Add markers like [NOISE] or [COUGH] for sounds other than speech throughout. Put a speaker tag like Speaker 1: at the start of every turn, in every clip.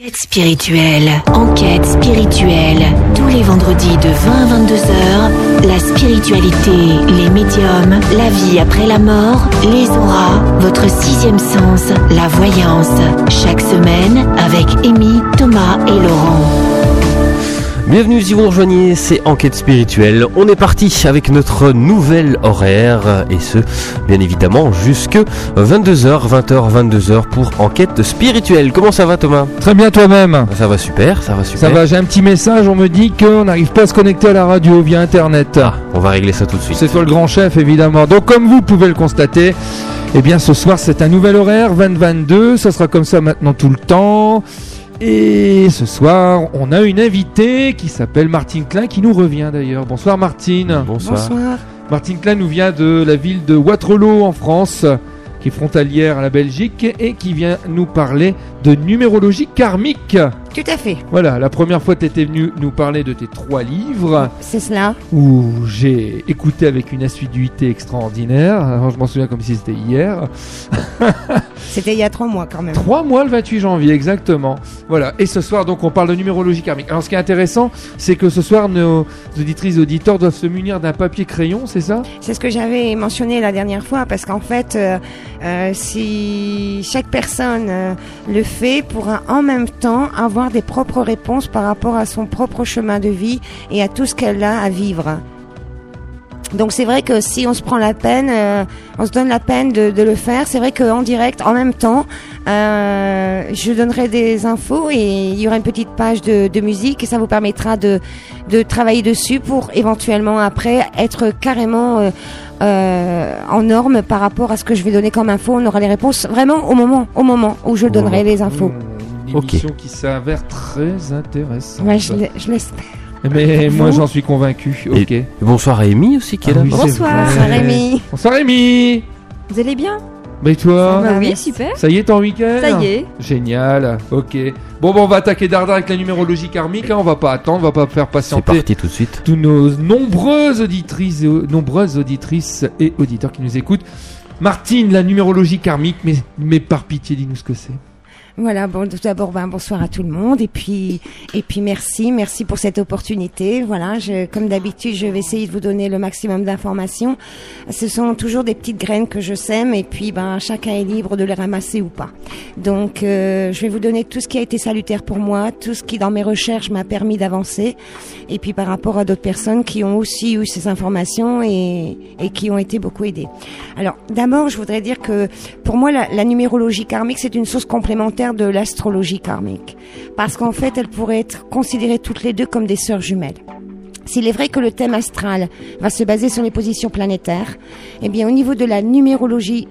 Speaker 1: Enquête spirituelle, enquête spirituelle. Tous les vendredis de 20 à 22 heures, la spiritualité, les médiums, la vie après la mort, les auras, votre sixième sens, la voyance. Chaque semaine avec Amy, Thomas et Laurent.
Speaker 2: Bienvenue si vous nous rejoignez, c'est Enquête spirituelle. On est parti avec notre nouvel horaire et ce, bien évidemment, jusque 22h, 20h, 22h pour Enquête spirituelle. Comment ça va Thomas?
Speaker 3: Très bien toi-même.
Speaker 2: Ça va super, ça va super.
Speaker 3: Ça va, j'ai un petit message, on me dit qu'on n'arrive pas à se connecter à la radio via internet.
Speaker 2: Ah, on va régler ça tout de suite.
Speaker 3: C'est toi le grand chef évidemment. Donc comme vous pouvez le constater, eh bien ce soir c'est un nouvel horaire, 20-22, ça sera comme ça maintenant tout le temps. Et ce soir, on a une invitée qui s'appelle Martine Klein qui nous revient d'ailleurs. Bonsoir Martine.
Speaker 2: Bonsoir.
Speaker 3: Martine Klein nous vient de la ville de Waterloo en France, qui est frontalière à la Belgique et qui vient nous parler de numérologie karmique.
Speaker 4: Tout à fait,
Speaker 3: Voilà, la première fois tu étais venu nous parler de tes trois livres
Speaker 4: c'est cela.
Speaker 3: où j'ai écouté avec une assiduité extraordinaire. Alors, je m'en souviens comme si c'était hier. [LAUGHS]
Speaker 4: C'était il y a trois mois quand même.
Speaker 3: Trois mois le 28 janvier, exactement. Voilà. Et ce soir, donc, on parle de numérologie karmique. Alors, ce qui est intéressant, c'est que ce soir, nos auditrices et auditeurs doivent se munir d'un papier crayon, c'est ça?
Speaker 4: C'est ce que j'avais mentionné la dernière fois parce qu'en fait, euh, euh, si chaque personne euh, le fait, pourra en même temps avoir des propres réponses par rapport à son propre chemin de vie et à tout ce qu'elle a à vivre. Donc c'est vrai que si on se prend la peine, euh, on se donne la peine de, de le faire, c'est vrai qu'en direct, en même temps, euh, je donnerai des infos et il y aura une petite page de, de musique et ça vous permettra de, de travailler dessus pour éventuellement après être carrément euh, euh, en norme par rapport à ce que je vais donner comme info. On aura les réponses vraiment au moment, au moment où je donnerai les infos.
Speaker 3: Mmh, Une
Speaker 2: Ok.
Speaker 3: émission qui s'avère très intéressante.
Speaker 4: Ouais, je l'espère.
Speaker 3: Mais
Speaker 4: Vous
Speaker 3: moi, j'en suis convaincu. Ok.
Speaker 2: Et bonsoir à Amy aussi qui est
Speaker 3: Ah
Speaker 2: là.
Speaker 3: oui, c'est
Speaker 5: Bonsoir,
Speaker 4: Rémi.
Speaker 3: Bonsoir Rémi.
Speaker 5: Vous allez bien?
Speaker 3: Mais toi?
Speaker 4: Va,
Speaker 5: oui, super.
Speaker 3: Ça y est, ton week-end?
Speaker 5: Ça y est.
Speaker 3: Génial, ok. Bon, bon, on va attaquer Dardar avec la numérologie karmique. hein, On va pas attendre, on va pas faire
Speaker 2: C'est
Speaker 3: patienter
Speaker 2: parti tout de suite.
Speaker 3: tous nos nombreuses auditrices, et, nombreuses auditrices et auditeurs qui nous écoutent. Martine, la numérologie karmique, mais, mais par pitié, dis-nous ce que c'est.
Speaker 4: Voilà, bon, tout d'abord, ben, bonsoir à tout le monde, et puis, et puis merci, merci pour cette opportunité. Voilà, je, comme d'habitude, je vais essayer de vous donner le maximum d'informations. Ce sont toujours des petites graines que je sème, et puis, ben, chacun est libre de les ramasser ou pas. Donc, euh, je vais vous donner tout ce qui a été salutaire pour moi, tout ce qui, dans mes recherches, m'a permis d'avancer, et puis par rapport à d'autres personnes qui ont aussi eu ces informations et, et qui ont été beaucoup aidées. Alors, d'abord, je voudrais dire que pour moi, la, la numérologie karmique, c'est une source complémentaire de l'astrologie karmique. Parce qu'en fait, elles pourraient être considérées toutes les deux comme des sœurs jumelles. S'il est vrai que le thème astral va se baser sur les positions planétaires, eh bien, au niveau de la numérologie,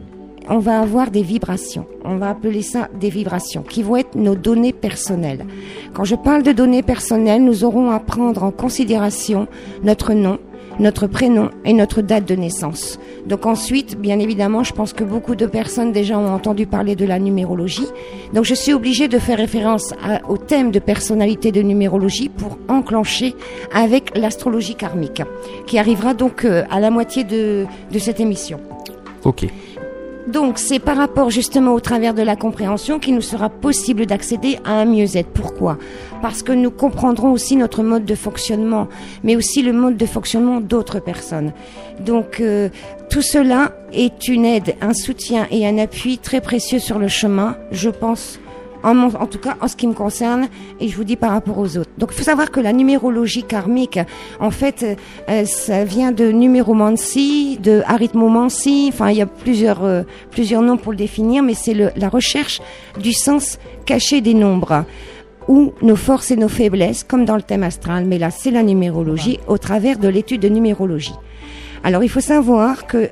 Speaker 4: on va avoir des vibrations. On va appeler ça des vibrations, qui vont être nos données personnelles. Quand je parle de données personnelles, nous aurons à prendre en considération notre nom, notre prénom et notre date de naissance. Donc ensuite, bien évidemment, je pense que beaucoup de personnes déjà ont entendu parler de la numérologie. Donc je suis obligée de faire référence au thème de personnalité de numérologie pour enclencher avec l'astrologie karmique, qui arrivera donc euh, à la moitié de, de cette émission.
Speaker 2: Ok.
Speaker 4: Donc, c'est par rapport justement au travers de la compréhension qu'il nous sera possible d'accéder à un mieux-être. Pourquoi? Parce que nous comprendrons aussi notre mode de fonctionnement, mais aussi le mode de fonctionnement d'autres personnes. Donc, euh, tout cela est une aide, un soutien et un appui très précieux sur le chemin, je pense. En, en tout cas, en ce qui me concerne, et je vous dis par rapport aux autres. Donc, il faut savoir que la numérologie karmique, en fait, euh, euh, ça vient de numéromancie, de arithmomancie. Enfin, il y a plusieurs euh, plusieurs noms pour le définir, mais c'est la recherche du sens caché des nombres ou nos forces et nos faiblesses, comme dans le thème astral. Mais là, c'est la numérologie au travers de l'étude de numérologie. Alors, il faut savoir que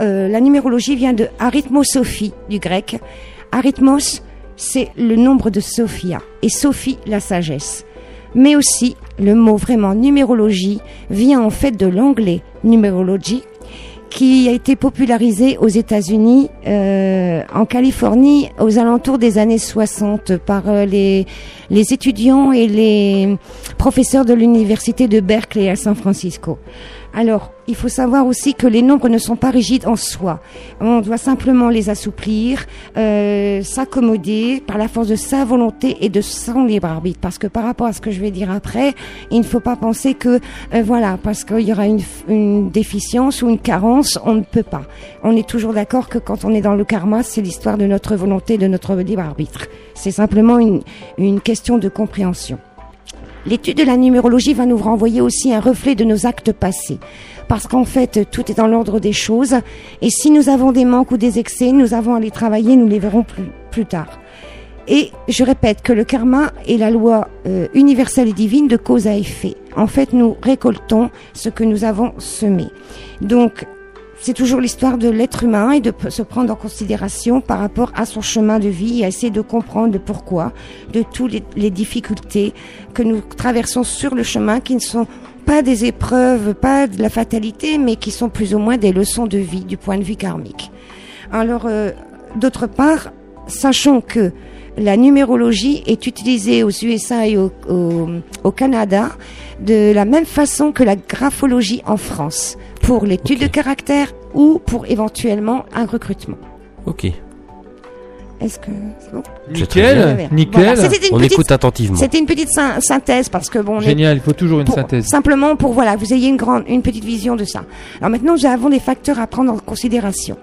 Speaker 4: euh, la numérologie vient de arithmosophie du grec. Arithmos, c'est le nombre de Sophia et Sophie, la sagesse. Mais aussi, le mot vraiment numérologie vient en fait de l'anglais numérologie qui a été popularisé aux États-Unis, euh, en Californie, aux alentours des années 60 par euh, les, les étudiants et les professeurs de l'université de Berkeley à San Francisco. Alors, il faut savoir aussi que les nombres ne sont pas rigides en soi. On doit simplement les assouplir, euh, s'accommoder par la force de sa volonté et de son libre arbitre. Parce que par rapport à ce que je vais dire après, il ne faut pas penser que, euh, voilà, parce qu'il y aura une, une déficience ou une carence, on ne peut pas. On est toujours d'accord que quand on est dans le karma, c'est l'histoire de notre volonté, de notre libre arbitre. C'est simplement une, une question de compréhension. L'étude de la numérologie va nous renvoyer aussi un reflet de nos actes passés. Parce qu'en fait, tout est dans l'ordre des choses. Et si nous avons des manques ou des excès, nous avons à les travailler, nous les verrons plus, plus tard. Et je répète que le karma est la loi euh, universelle et divine de cause à effet. En fait, nous récoltons ce que nous avons semé. Donc, c'est toujours l'histoire de l'être humain et de se prendre en considération par rapport à son chemin de vie et à essayer de comprendre le pourquoi de toutes les, difficultés que nous traversons sur le chemin qui ne sont pas des épreuves, pas de la fatalité, mais qui sont plus ou moins des leçons de vie du point de vue karmique. Alors, euh, d'autre part, sachons que la numérologie est utilisée aux USA et au, au, au, Canada de la même façon que la graphologie en France pour l'étude de caractère ou pour éventuellement un recrutement.
Speaker 2: Ok.
Speaker 4: Est-ce que c'est bon?
Speaker 3: Nickel, nickel.
Speaker 4: Voilà, c'était une
Speaker 2: On
Speaker 4: petite,
Speaker 2: écoute attentivement.
Speaker 4: c'était une petite syn- synthèse parce que bon, on est
Speaker 3: Génial, il faut toujours une
Speaker 4: pour-
Speaker 3: synthèse.
Speaker 4: Simplement pour voilà, vous ayez une grande, une petite vision de ça. Alors maintenant, nous avons des facteurs à prendre en considération.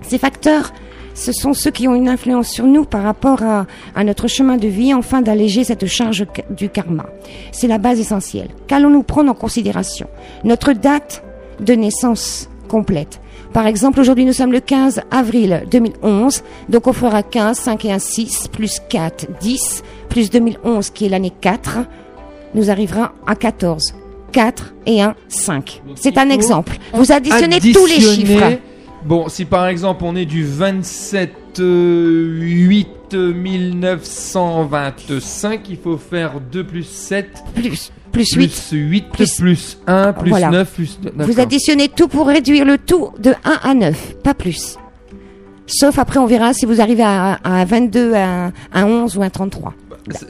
Speaker 4: Ces facteurs, ce sont ceux qui ont une influence sur nous par rapport à, à notre chemin de vie, afin d'alléger cette charge du karma. C'est la base essentielle. Qu'allons-nous prendre en considération? Notre date de naissance complète. Par exemple, aujourd'hui, nous sommes le 15 avril 2011, donc on fera 15, 5 et 1, 6, plus 4, 10, plus 2011 qui est l'année 4, nous arriverons à 14. 4 et 1, 5.
Speaker 3: Donc,
Speaker 4: C'est un exemple. Vous additionnez tous les chiffres.
Speaker 3: Bon, si par exemple on est du 27 euh, 8 1925, il faut faire 2 plus 7
Speaker 4: Plus, plus 8.
Speaker 3: plus 8
Speaker 4: Plus-
Speaker 3: plus, 1 plus
Speaker 4: Voilà.
Speaker 3: 9 plus...
Speaker 4: Vous additionnez tout pour réduire le tout de 1 à 9, pas plus. Sauf après, on verra si vous arrivez à, à 22, à, à 11 ou à 33.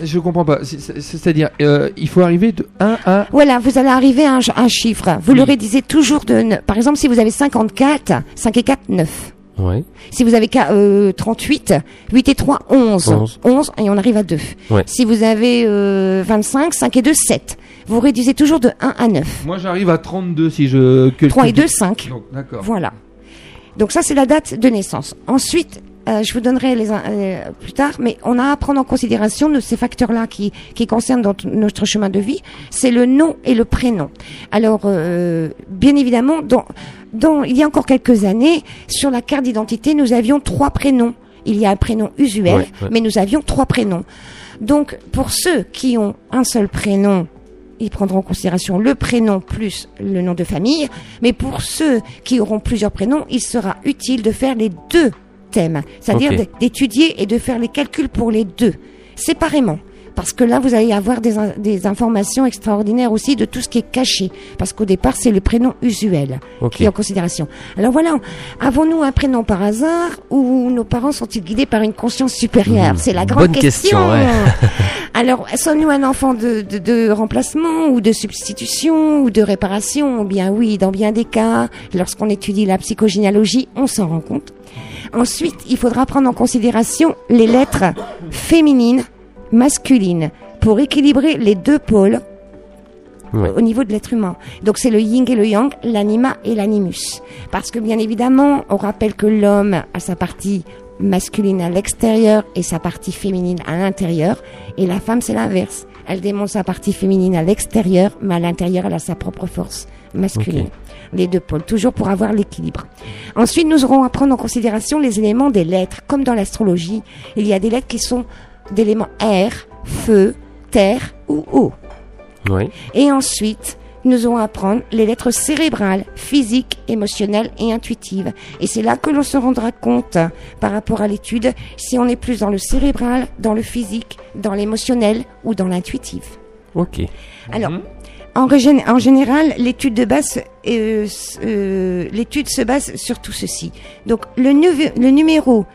Speaker 3: Je comprends pas. C'est- c'est- C'est-à-dire, euh, il faut arriver de 1 à...
Speaker 4: Voilà, vous allez arriver à un, un chiffre. Vous
Speaker 3: Oui.
Speaker 4: le rédisez toujours de... Par exemple, si vous avez 54, 5 et 4, 9.
Speaker 2: Ouais.
Speaker 4: Si vous avez euh, 38, 8 et 3, 11.
Speaker 2: 11.
Speaker 4: 11 et on arrive à 2.
Speaker 2: Ouais.
Speaker 4: Si vous avez euh, 25, 5 et 2, 7. Vous réduisez toujours de 1 à 9.
Speaker 3: Moi j'arrive à 32 si je... calcule
Speaker 4: 3 et 2,
Speaker 3: vite.
Speaker 4: 5.
Speaker 3: Donc, D'accord.
Speaker 4: Voilà. Donc ça, c'est la date de naissance. Ensuite, euh, je vous donnerai les euh, plus tard, mais on a à prendre en considération de ces facteurs-là qui, qui concernent notre, notre chemin de vie, c'est le nom et le prénom. Alors, euh, bien évidemment, dans, dans, il y a encore quelques années, sur la carte d'identité, nous avions trois prénoms. Il y a un prénom usuel,
Speaker 2: Ouais, ouais.
Speaker 4: mais nous avions trois prénoms. Donc, pour ceux qui ont un seul prénom, ils prendront en considération le prénom plus le nom de famille. Mais pour ceux qui auront plusieurs prénoms, il sera utile de faire les deux C'est-à-dire d'étudier et de faire les calculs pour les deux, séparément. Parce que là, vous allez avoir des, in- des informations extraordinaires aussi de tout ce qui est caché. Parce qu'au départ, c'est le prénom usuel
Speaker 2: Ok.
Speaker 4: qui est en considération. Alors voilà, avons-nous un prénom par hasard ou nos parents sont-ils guidés par une conscience supérieure?
Speaker 2: Mmh,
Speaker 4: C'est la grande
Speaker 2: bonne question, ouais. [LAUGHS] [LAUGHS]
Speaker 4: Alors, sommes-nous un enfant de, de, de remplacement ou de substitution ou de réparation? Bien oui, dans bien des cas, lorsqu'on étudie la psychogénéalogie, on s'en rend compte. Ensuite, il faudra prendre en considération les lettres féminines, masculines, pour équilibrer les deux pôles au niveau de l'être humain. Donc c'est le yin et le yang, l'anima et l'animus. Parce que bien évidemment, on rappelle que l'homme a sa partie masculine à l'extérieur et sa partie féminine à l'intérieur, et la femme c'est l'inverse. Elle démontre sa partie féminine à l'extérieur, mais à l'intérieur elle a sa propre force masculine. Les deux pôles, toujours pour avoir l'équilibre. Ensuite, nous aurons à prendre en considération les éléments des lettres. Comme dans l'astrologie, il y a des lettres qui sont d'éléments air, feu, terre ou eau.
Speaker 2: Ouais.
Speaker 4: Et ensuite, nous allons apprendre les lettres cérébrales, physiques, émotionnelles et intuitives. Et c'est là que l'on se rendra compte, par rapport à l'étude, si on est plus dans le cérébral, dans le physique, dans l'émotionnel ou dans l'intuitif.
Speaker 2: Ok.
Speaker 4: Alors,
Speaker 3: Mhm.
Speaker 4: En, en général, l'étude de base, euh, euh, l'étude se base sur tout ceci. Donc, le, le numéro,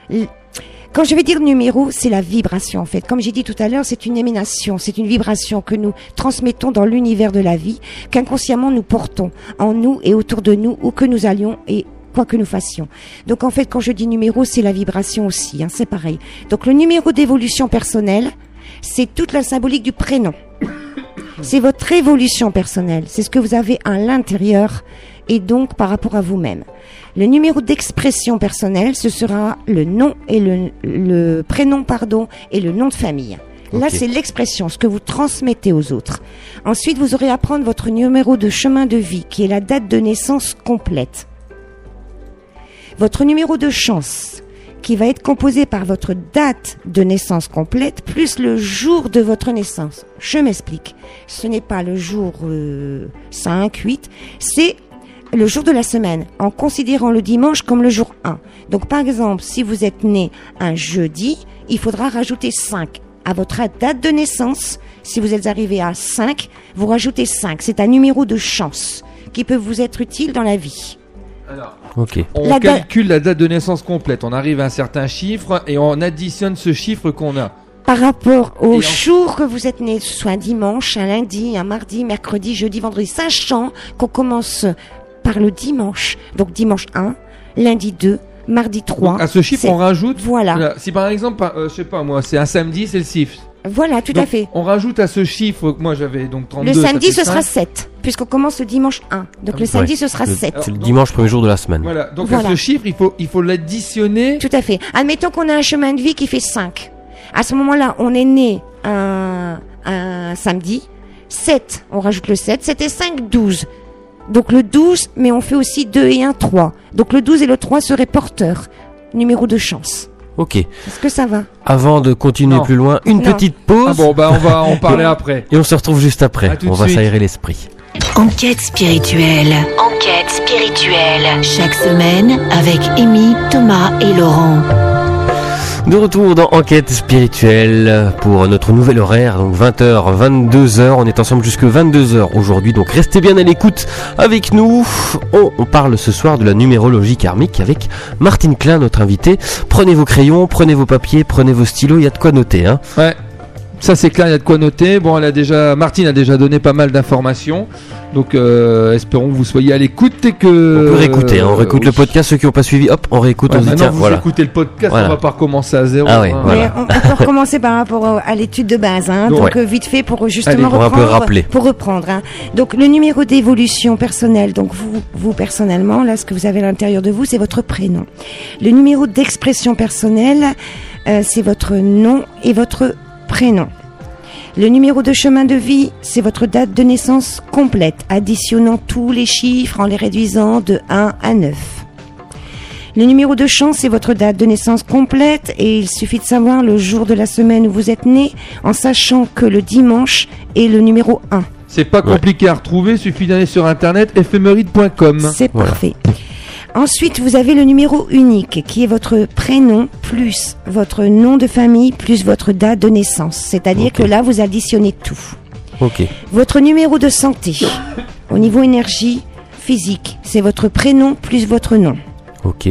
Speaker 4: Quand je vais dire numéro, c'est la vibration en fait. Comme j'ai dit tout à l'heure, c'est une émanation, c'est une vibration que nous transmettons dans l'univers de la vie, qu'inconsciemment nous portons en nous et autour de nous, où que nous allions et quoi que nous fassions. Donc en fait, quand je dis numéro, c'est la vibration aussi, hein, c'est pareil. Donc le numéro d'évolution personnelle, c'est toute la symbolique du prénom. C'est votre évolution personnelle, c'est ce que vous avez à l'intérieur et donc par rapport à vous-même. Le numéro d'expression personnelle, ce sera le nom et le, le prénom, pardon, et le nom de famille. Là, c'est l'expression, ce que vous transmettez aux autres. Ensuite, vous aurez à prendre votre numéro de chemin de vie, qui est la date de naissance complète. Votre numéro de chance, qui va être composé par votre date de naissance complète, plus le jour de votre naissance. Je m'explique. Ce n'est pas le jour euh, 5, 8, c'est le jour de la semaine, en considérant le dimanche comme le jour 1. Donc par exemple, si vous êtes né un jeudi, il faudra rajouter 5 à votre date de naissance. Si vous êtes arrivé à 5, vous rajoutez 5. C'est un numéro de chance qui peut vous être utile dans la vie.
Speaker 2: Ok.
Speaker 3: On
Speaker 4: La da-
Speaker 3: calcule la date de naissance complète. On arrive à un certain chiffre et on additionne ce chiffre qu'on a.
Speaker 4: Par rapport au
Speaker 3: en-
Speaker 4: jour que vous êtes né, ce soit un dimanche, un lundi, un mardi, mercredi, jeudi, vendredi, sachant qu'on commence par le dimanche. Donc dimanche 1, lundi 2, mardi 3.
Speaker 3: Donc, à ce chiffre, on rajoute.
Speaker 4: Voilà.
Speaker 3: Voilà. Si par exemple, euh, je sais pas moi, c'est un samedi, c'est le chiffre.
Speaker 4: Voilà, tout
Speaker 3: Donc,
Speaker 4: à fait.
Speaker 3: On rajoute à ce chiffre que moi j'avais donc 32.
Speaker 4: Le samedi, ce sera
Speaker 3: 5.
Speaker 4: 7, puisqu'on commence le dimanche 1. Donc
Speaker 3: Ah
Speaker 4: le samedi,
Speaker 2: Ouais.
Speaker 4: ce sera
Speaker 2: Le-
Speaker 4: 7.
Speaker 2: C'est le dimanche, premier jour de la semaine.
Speaker 3: Voilà. Donc
Speaker 4: Voilà.
Speaker 3: à ce chiffre, il faut il faut l'additionner.
Speaker 4: Tout à fait. Admettons qu'on a un chemin de vie qui fait 5. À ce moment-là, on est né un, un samedi. 7, on rajoute le 7. C'était 5, 12. Donc le 12, mais on fait aussi 2 et 1, 3. Donc le 12 et le 3 seraient porteurs. Numéro de chance.
Speaker 2: Ok.
Speaker 4: Est-ce que ça va?
Speaker 2: Avant de continuer
Speaker 3: Non.
Speaker 2: plus loin, une
Speaker 4: Non.
Speaker 2: petite pause.
Speaker 3: Ah bon bah on va en parler après.
Speaker 2: Et on se retrouve juste après. On va s'aérer l'esprit.
Speaker 1: Enquête spirituelle. Enquête spirituelle. Chaque semaine avec Amy, Thomas et Laurent.
Speaker 2: De retour dans Enquête spirituelle pour notre nouvel horaire, donc 20h, 22h. On est ensemble jusque 22h aujourd'hui, donc restez bien à l'écoute avec nous. On, parle ce soir de la numérologie karmique avec Martine Klein, notre invitée. Prenez vos crayons, prenez vos papiers, prenez vos stylos, il y a de quoi noter. Hein.
Speaker 3: Ouais. Ça c'est clair, il y a de quoi noter. Bon, elle a déjà, Martine a déjà donné pas mal d'informations. Donc, euh, espérons que vous soyez à l'écoute et que.
Speaker 2: On peut réécouter, hein. on réécoute le
Speaker 3: oui.
Speaker 2: podcast. Ceux qui n'ont pas suivi, hop, on réécoute,
Speaker 3: Ouais,
Speaker 2: on se dit tiens,
Speaker 3: vous
Speaker 2: voilà.
Speaker 3: écoutez le podcast,
Speaker 2: Voilà.
Speaker 3: on va pas recommencer à zéro.
Speaker 2: Ah ouais,
Speaker 3: hein.
Speaker 2: voilà.
Speaker 4: On, on peut recommencer par rapport à l'étude de base, hein.
Speaker 2: Donc,
Speaker 4: donc
Speaker 2: ouais.
Speaker 4: euh, vite fait pour justement
Speaker 3: Allez,
Speaker 2: pour un peu
Speaker 4: reprendre,
Speaker 2: rappeler.
Speaker 4: pour reprendre. hein. Donc le numéro d'évolution personnelle, donc vous, vous personnellement, là, ce que vous avez à l'intérieur de vous, c'est votre prénom. Le numéro d'expression personnelle, euh, c'est votre nom et votre prénom. Le numéro de chemin de vie, c'est votre date de naissance complète, additionnant tous les chiffres en les réduisant de 1 à 9. Le numéro de chance, c'est votre date de naissance complète et il suffit de savoir le jour de la semaine où vous êtes né en sachant que le dimanche est le numéro 1.
Speaker 3: C'est pas compliqué à retrouver, suffit d'aller sur internet éphéméride.com.
Speaker 4: C'est
Speaker 2: Voilà.
Speaker 4: parfait. Ensuite, vous avez le numéro unique qui est votre prénom plus votre nom de famille plus votre date de naissance. C'est-à-dire que là, vous additionnez tout.
Speaker 2: Ok.
Speaker 4: Votre numéro de santé au niveau énergie physique, c'est votre prénom plus votre nom.
Speaker 2: Ok.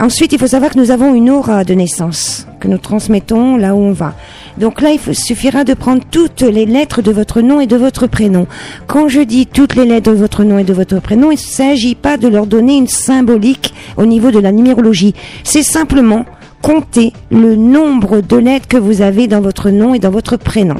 Speaker 4: Ensuite, il faut savoir que nous avons une aura de naissance que nous transmettons là où on va. Donc là, il suffira de prendre toutes les lettres de votre nom et de votre prénom. Quand je dis toutes les lettres de votre nom et de votre prénom, il ne s'agit pas de leur donner une symbolique au niveau de la numérologie. C'est simplement compter le nombre de lettres que vous avez dans votre nom et dans votre prénom.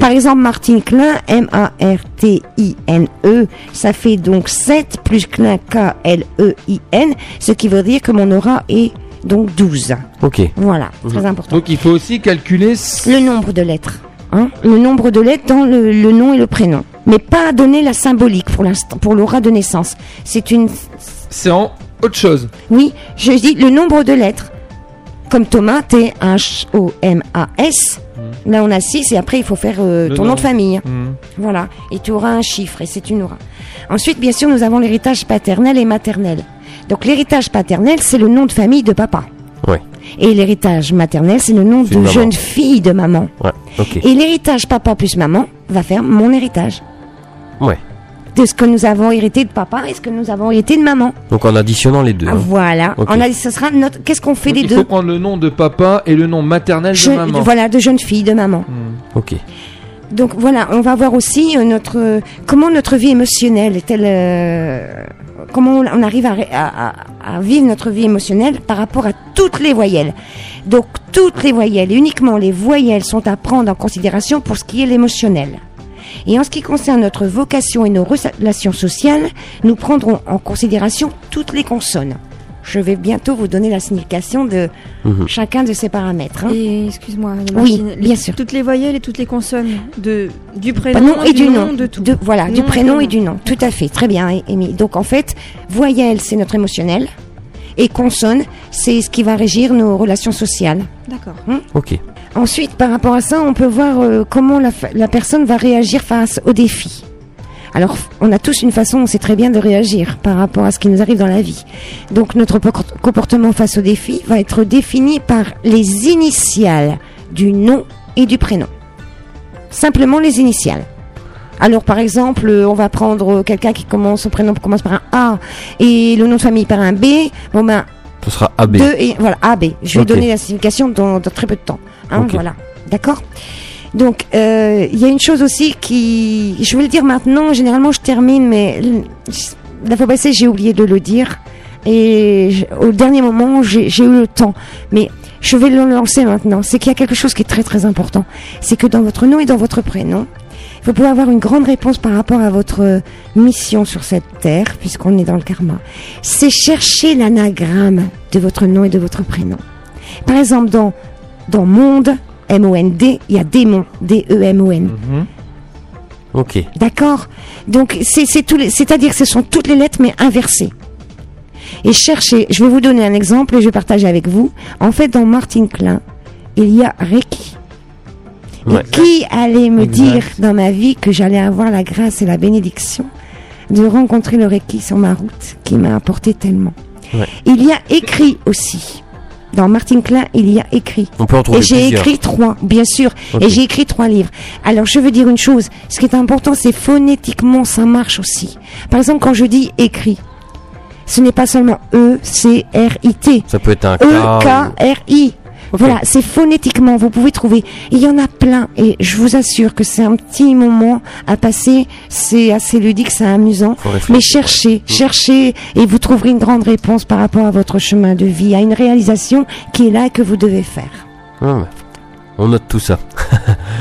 Speaker 4: Par exemple, Martine Klein, M-A-R-T-I-N-E, E, ça fait donc 7 plus Klein, K-L-E-I-N, ce qui veut dire que mon aura est donc 12.
Speaker 2: Ok.
Speaker 4: Voilà, très important.
Speaker 3: Donc il faut aussi calculer.
Speaker 4: Le nombre de lettres. Hein le nombre de lettres dans le, le nom et le prénom. Mais pas donner la symbolique pour l'instant, pour l'aura de naissance. C'est une.
Speaker 3: C'est en autre chose.
Speaker 4: Oui, je dis le nombre de lettres. Comme Thomas, T-H-O-M-A-S. Là, on a 6 et après, il faut faire euh, ton nom.
Speaker 3: nom.
Speaker 4: de famille.
Speaker 3: Hmm.
Speaker 4: Voilà, et tu auras un chiffre, et c'est une aura. Ensuite, bien sûr, nous avons l'héritage paternel et maternel. Donc l'héritage paternel, c'est le nom de famille de papa.
Speaker 2: Ouais.
Speaker 4: Et l'héritage maternel, c'est le nom de
Speaker 2: maman.
Speaker 4: jeune fille de maman.
Speaker 2: Ouais. Ok.
Speaker 4: Et l'héritage papa plus maman va faire mon héritage.
Speaker 2: Ouais.
Speaker 4: De ce que nous avons hérité de papa et ce que nous avons hérité de maman.
Speaker 2: Donc en additionnant les deux.
Speaker 4: Ah,
Speaker 2: hein.
Speaker 4: Voilà.
Speaker 2: Ok.
Speaker 4: On a, ce sera notre. Qu'est-ce qu'on fait
Speaker 3: Donc,
Speaker 4: des
Speaker 3: il
Speaker 4: deux?
Speaker 3: faut prendre le nom de papa et le nom maternel
Speaker 4: Je-
Speaker 3: de maman.
Speaker 4: Voilà, de jeune fille, de maman.
Speaker 3: Hmm.
Speaker 2: Ok.
Speaker 4: Donc voilà, on va voir aussi euh, notre euh, comment notre vie émotionnelle est-elle, euh, comment on arrive à- à- à vivre notre vie émotionnelle par rapport à toutes les voyelles. Donc toutes les voyelles, et uniquement les voyelles sont à prendre en considération pour ce qui est l'émotionnel. Et en ce qui concerne notre vocation et nos relations sociales, nous prendrons en considération toutes les consonnes. Je vais bientôt vous donner la signification de
Speaker 2: Mhm.
Speaker 4: chacun de ces paramètres. hein.
Speaker 5: Et excuse-moi,
Speaker 4: Oui, bien sûr.
Speaker 5: Toutes les voyelles et toutes les consonnes de du
Speaker 4: Prénom
Speaker 5: prénom
Speaker 4: et du nom.
Speaker 5: de tout.
Speaker 4: De- voilà, du
Speaker 5: et
Speaker 4: prénom et du nom. Tout à fait, très bien, Amy. Donc en fait, voyelle, c'est notre émotionnel. Et consonne, c'est ce qui va régir nos relations sociales.
Speaker 5: D'accord.
Speaker 2: Ok.
Speaker 4: Ensuite, par rapport à ça, on peut voir euh, comment la, personne va réagir face aux défis. Alors, on a tous une façon, on sait très bien de réagir par rapport à ce qui nous arrive dans la vie. Donc, notre por- comportement face aux défis va être défini par les initiales du nom et du prénom. Simplement les initiales. Alors, par exemple, euh, on va prendre euh, quelqu'un qui commence, son prénom commence par un A et le nom de famille par un B. Bon ben,
Speaker 2: Ce sera AB.
Speaker 4: deux et voilà AB. Je vais donner la signification dans, dans très peu de temps. Hein. Voilà, d'accord. Donc euh, il y a une chose aussi qui, je vais le dire maintenant. Généralement je termine, mais la fois passée j'ai oublié de le dire et au dernier moment j'ai j'ai eu le temps. Mais je vais le lancer maintenant. C'est qu'il y a quelque chose qui est très très important. C'est que dans votre nom et dans votre prénom, vous pouvez avoir une grande réponse par rapport à votre mission sur cette terre, puisqu'on est dans le karma. C'est chercher l'anagramme de votre nom et de votre prénom. Par exemple, dans, dans monde, M-O-N-D, il y a démon, D-E-M-O-N.
Speaker 3: Mhm.
Speaker 2: Ok.
Speaker 4: D'accord? Donc, c'est c'est tous les- c'est-à-dire que ce sont toutes les lettres, mais inversées. Et cherchez, je vais vous donner un exemple et je vais partager avec vous. En fait, dans Martin Klein, il y a Reiki.
Speaker 2: Ouais.
Speaker 4: Et qui allait me
Speaker 3: Exact.
Speaker 4: dire dans ma vie que j'allais avoir la grâce et la bénédiction de rencontrer le Reiki sur ma route qui m'a apporté tellement?
Speaker 2: Ouais.
Speaker 4: Il y a écrit aussi. Dans Martin Klein, il y a écrit.
Speaker 2: On peut en trouver
Speaker 4: Et j'ai écrit trois, bien sûr. Et j'ai écrit trois livres. Alors, je veux dire une chose. Ce qui est important, c'est phonétiquement, ça marche aussi. Par exemple, quand je dis écrit, ce n'est pas seulement E, C, R, I, T.
Speaker 2: Ça peut être un
Speaker 4: E,
Speaker 2: K.
Speaker 4: K, R, I. Voilà, c'est phonétiquement, vous pouvez trouver. Il y en a plein, et je vous assure que c'est un petit moment à passer, c'est assez ludique, c'est amusant. Mais cherchez, cherchez, et vous trouverez une grande réponse par rapport à votre chemin de vie, à une réalisation qui est là et que vous devez faire.
Speaker 2: Ah ouais. On note tout ça.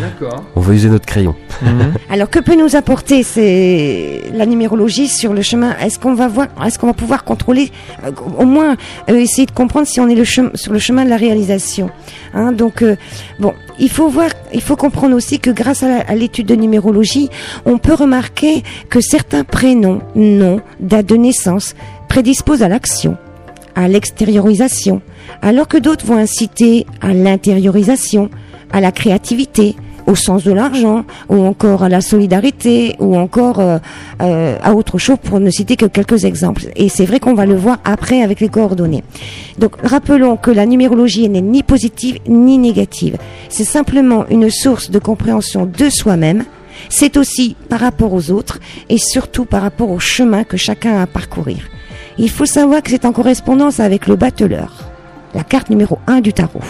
Speaker 3: D'accord. [LAUGHS]
Speaker 2: On va user notre crayon.
Speaker 3: Mhm. [LAUGHS]
Speaker 4: Alors que peut nous apporter c'est la numérologie sur le chemin? Est-ce qu'on va voir Est-ce qu'on va pouvoir contrôler euh, Au moins euh, essayer de comprendre si on est le chem- sur le chemin de la réalisation. Hein, donc euh, bon, il faut voir, il faut comprendre aussi que grâce à la- à l'étude de numérologie, on peut remarquer que certains prénoms, noms, dates de naissance prédisposent à l'action, à l'extériorisation, alors que d'autres vont inciter à l'intériorisation, à la créativité, au sens de l'argent, ou encore à la solidarité, ou encore euh, euh, à autre chose, pour ne citer que quelques exemples. Et c'est vrai qu'on va le voir après avec les coordonnées. Donc rappelons que la numérologie n'est ni positive ni négative. C'est simplement une source de compréhension de soi-même. C'est aussi par rapport aux autres et surtout par rapport au chemin que chacun a à parcourir. Il faut savoir que c'est en correspondance avec le battleur, la carte numéro 1 du tarot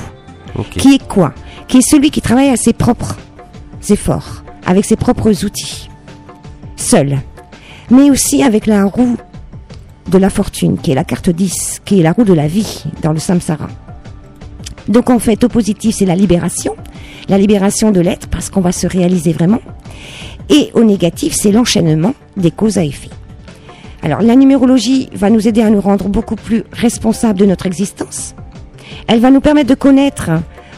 Speaker 4: qui est quoi? Qui est celui qui travaille à ses propres efforts, avec ses propres outils, seul, mais aussi avec la roue de la fortune, qui est la carte 10, qui est la roue de la vie dans le samsara. Donc en fait, au positif, c'est la libération, la libération de l'être, parce qu'on va se réaliser vraiment. Et au négatif, c'est l'enchaînement des causes à effet. Alors la numérologie va nous aider à nous rendre beaucoup plus responsables de notre existence. Elle va nous permettre de connaître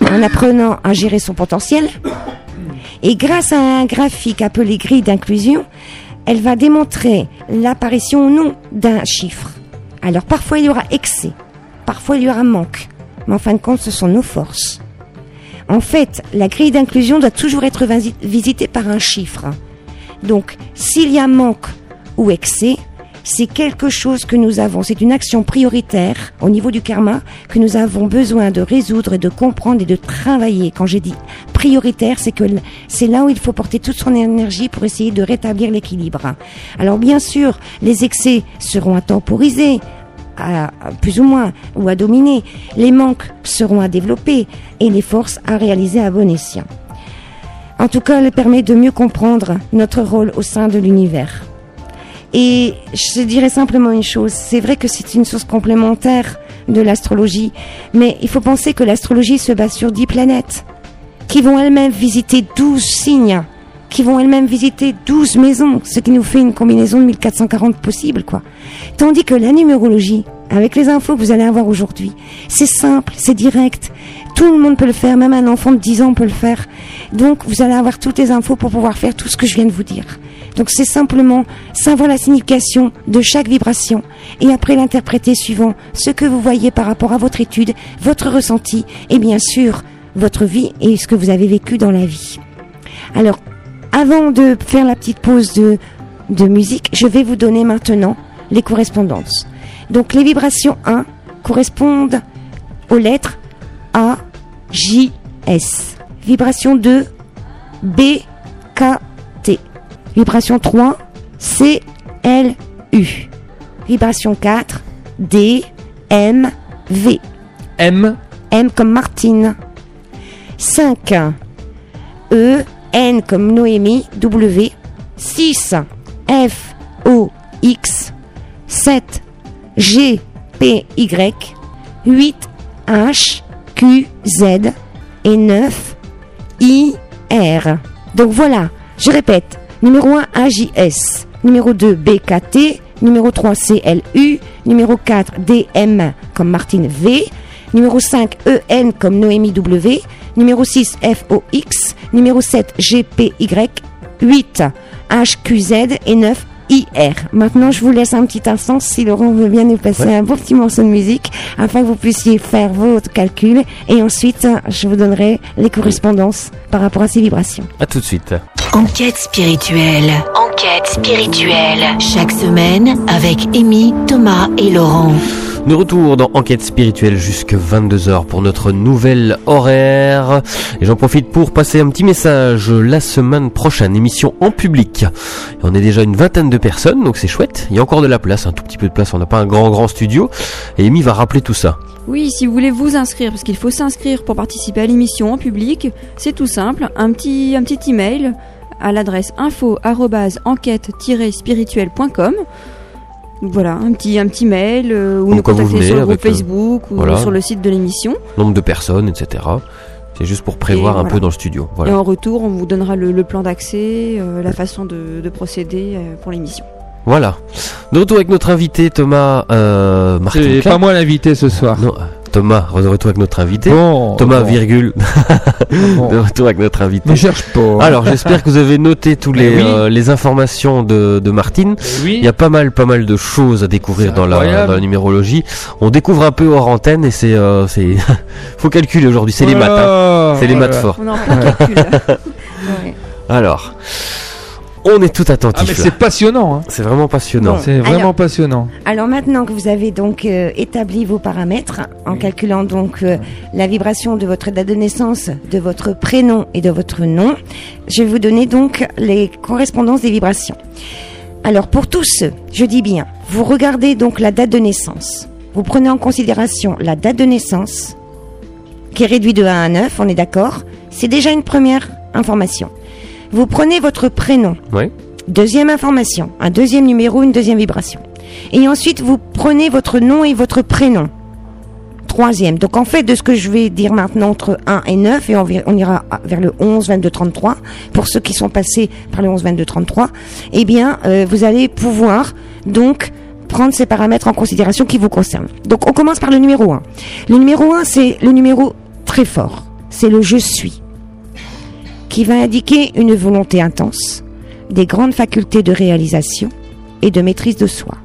Speaker 4: en apprenant à gérer son potentiel. Et grâce à un graphique appelé grille d'inclusion, elle va démontrer l'apparition ou non d'un chiffre. Alors parfois il y aura excès, parfois il y aura manque, mais en fin de compte ce sont nos forces. En fait, la grille d'inclusion doit toujours être visi- visitée par un chiffre. Donc, s'il y a manque ou excès, c'est quelque chose que nous avons, c'est une action prioritaire au niveau du karma que nous avons besoin de résoudre et de comprendre et de travailler. Quand j'ai dit prioritaire, c'est que c'est là où il faut porter toute son énergie pour essayer de rétablir l'équilibre. Alors bien sûr, les excès seront à temporiser, à plus ou moins, ou à dominer. Les manques seront à développer et les forces à réaliser à bon escient. En tout cas, elle permet de mieux comprendre notre rôle au sein de l'univers. Et je dirais simplement une chose, c'est vrai que c'est une source complémentaire de l'astrologie, mais il faut penser que l'astrologie se base sur dix planètes qui vont elles-mêmes visiter 12 signes, qui vont elles-mêmes visiter 12 maisons, ce qui nous fait une combinaison de 1440 possibles, quoi. Tandis que la numérologie, avec les infos que vous allez avoir aujourd'hui, c'est simple, c'est direct. Tout le monde peut le faire, même un enfant de 10 ans peut le faire. Donc, vous allez avoir toutes les infos pour pouvoir faire tout ce que je viens de vous dire. Donc, c'est simplement savoir la signification de chaque vibration et après l'interpréter suivant ce que vous voyez par rapport à votre étude, votre ressenti et bien sûr, votre vie et ce que vous avez vécu dans la vie. Alors, avant de faire la petite pause de, de musique, je vais vous donner maintenant les correspondances. Donc, les vibrations 1 correspondent aux lettres A, J, S. Vibration 2, B, K. Vibration 3, C, L, U. Vibration 4, D, M, V.
Speaker 3: M.
Speaker 4: M comme Martine. 5. E, N comme Noémie, W. 6. F, O, X. 7. G, P, Y. 8. H, Q, Z. Et 9. I, R. Donc voilà, je répète. Numéro 1, AJS. Numéro 2, BKT. Numéro 3, CLU. Numéro 4, DM comme Martine V. Numéro 5, EN comme Noémie W. Numéro 6, FOX. Numéro 7, GPY. 8, HQZ. Et 9, IR. Maintenant, je vous laisse un petit instant si Laurent veut bien nous passer un beau petit morceau de musique afin que vous puissiez faire votre calcul. Et ensuite, je vous donnerai les correspondances par rapport à ces vibrations.
Speaker 2: À tout de suite.
Speaker 1: Enquête spirituelle. Enquête spirituelle. Chaque semaine avec Amy, Thomas et Laurent.
Speaker 2: De retour dans Enquête spirituelle jusque 22h pour notre nouvelle horaire. Et j'en profite pour passer un petit message. La semaine prochaine, émission en public. Et on est déjà une vingtaine de personnes, donc c'est chouette. Il y a encore de la place, un tout petit peu de place. On n'a pas un grand grand studio. Et Amy va rappeler tout ça.
Speaker 5: Oui, si vous voulez vous inscrire, parce qu'il faut s'inscrire pour participer à l'émission en public, c'est tout simple. Un petit, un petit email à l'adresse info enquête-spirituelle.com. Voilà, un petit, un petit mail euh, ou nous contacter sur le groupe
Speaker 2: euh,
Speaker 5: Facebook ou
Speaker 2: voilà.
Speaker 5: sur le site de l'émission.
Speaker 2: Nombre de personnes, etc. C'est juste pour prévoir
Speaker 5: Et
Speaker 2: un
Speaker 5: voilà.
Speaker 2: peu dans le studio.
Speaker 5: Et en retour, on vous donnera le, le plan d'accès, euh, la façon de, de procéder euh, pour l'émission.
Speaker 2: Voilà. De retour avec notre invité Thomas euh, Martin.
Speaker 3: C'est pas moi l'invité ce soir.
Speaker 2: Non, Thomas, de retour avec notre invité.
Speaker 3: Bon,
Speaker 2: Thomas,
Speaker 3: bon,
Speaker 2: virgule, [LAUGHS] [LAUGHS]
Speaker 3: bon.
Speaker 2: de retour avec notre invité.
Speaker 3: Ne cherche pas.
Speaker 2: Alors, j'espère que vous avez noté tous les,
Speaker 3: Mais oui.
Speaker 2: euh, les informations de, de Martine.
Speaker 3: oui.
Speaker 2: Il y a pas mal, pas mal de choses à découvrir dans la, dans la numérologie. On découvre un peu hors antenne et c'est, euh, c'est, [LAUGHS] faut calculer aujourd'hui. C'est les maths. hein.
Speaker 3: Oh,
Speaker 2: C'est les
Speaker 3: oh
Speaker 2: maths forts.
Speaker 5: On en calcul.
Speaker 2: Alors, on est tout
Speaker 3: Ah
Speaker 2: attentif.
Speaker 3: mais
Speaker 2: là.
Speaker 3: c'est passionnant. hein.
Speaker 2: c'est vraiment passionnant.
Speaker 4: Bon.
Speaker 3: C'est vraiment
Speaker 4: Alors-
Speaker 3: passionnant.
Speaker 4: Alors maintenant que vous avez donc euh, établi vos paramètres, en calculant donc euh, la vibration de votre date de naissance, de votre prénom et de votre nom, je vais vous donner donc les correspondances des vibrations. Alors pour tous ceux, je dis bien, vous regardez donc la date de naissance. Vous prenez en considération la date de naissance, qui est réduite de 1 à 9, on est d'accord C'est déjà une première information. Vous prenez votre prénom,
Speaker 2: Ouais.
Speaker 4: Deuxième information, un deuxième numéro, une deuxième vibration. Et ensuite, vous prenez votre nom et votre prénom. Troisième. Donc en fait, de ce que je vais dire maintenant entre 1 et 9, et on, ira vers le 11, 22, 33, pour ceux qui sont passés par le 11, 22, 33, eh bien, euh, vous allez pouvoir donc prendre ces paramètres en considération qui vous concernent. Donc on commence par le numéro 1. Le numéro 1, c'est le numéro très fort. C'est le je suis, qui va indiquer une volonté intense, des grandes facultés de réalisation et de maîtrise de soi.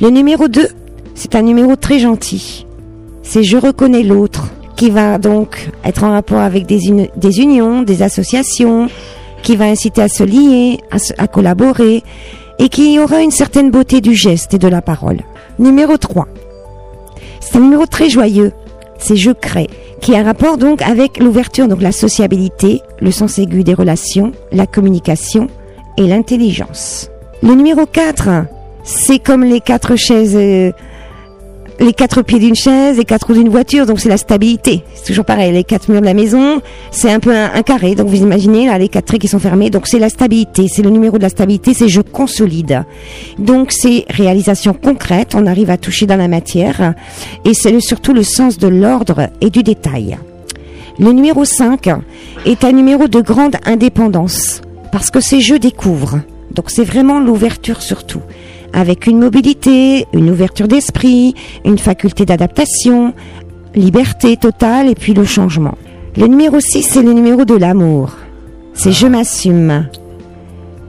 Speaker 4: Le numéro 2, c'est un numéro très gentil. C'est je reconnais l'autre, qui va donc être en rapport avec des, des unions, des associations, qui va inciter à se lier, à, à collaborer, et qui aura une certaine beauté du geste et de la parole. Numéro 3. C'est un numéro très joyeux. C'est je crée, qui a un rapport donc avec l'ouverture, donc la sociabilité, le sens aigu des relations, la communication et l'intelligence. Le numéro 4, c'est comme les quatre chaises, euh, les quatre pieds d'une chaise, les quatre roues d'une voiture, donc c'est la stabilité. C'est toujours pareil, les quatre murs de la maison, c'est un peu un, carré, donc vous imaginez là les quatre traits qui sont fermés, donc c'est la stabilité, c'est le numéro de la stabilité, c'est je consolide. Donc c'est réalisation concrète, on arrive à toucher dans la matière, et c'est surtout le sens de l'ordre et du détail. Le numéro 5 est un numéro de grande indépendance, parce que c'est je découvre. Donc c'est vraiment l'ouverture surtout, avec une mobilité, une ouverture d'esprit, une faculté d'adaptation, liberté totale et puis le changement. Le numéro 6, c'est le numéro de l'amour. C'est je m'assume,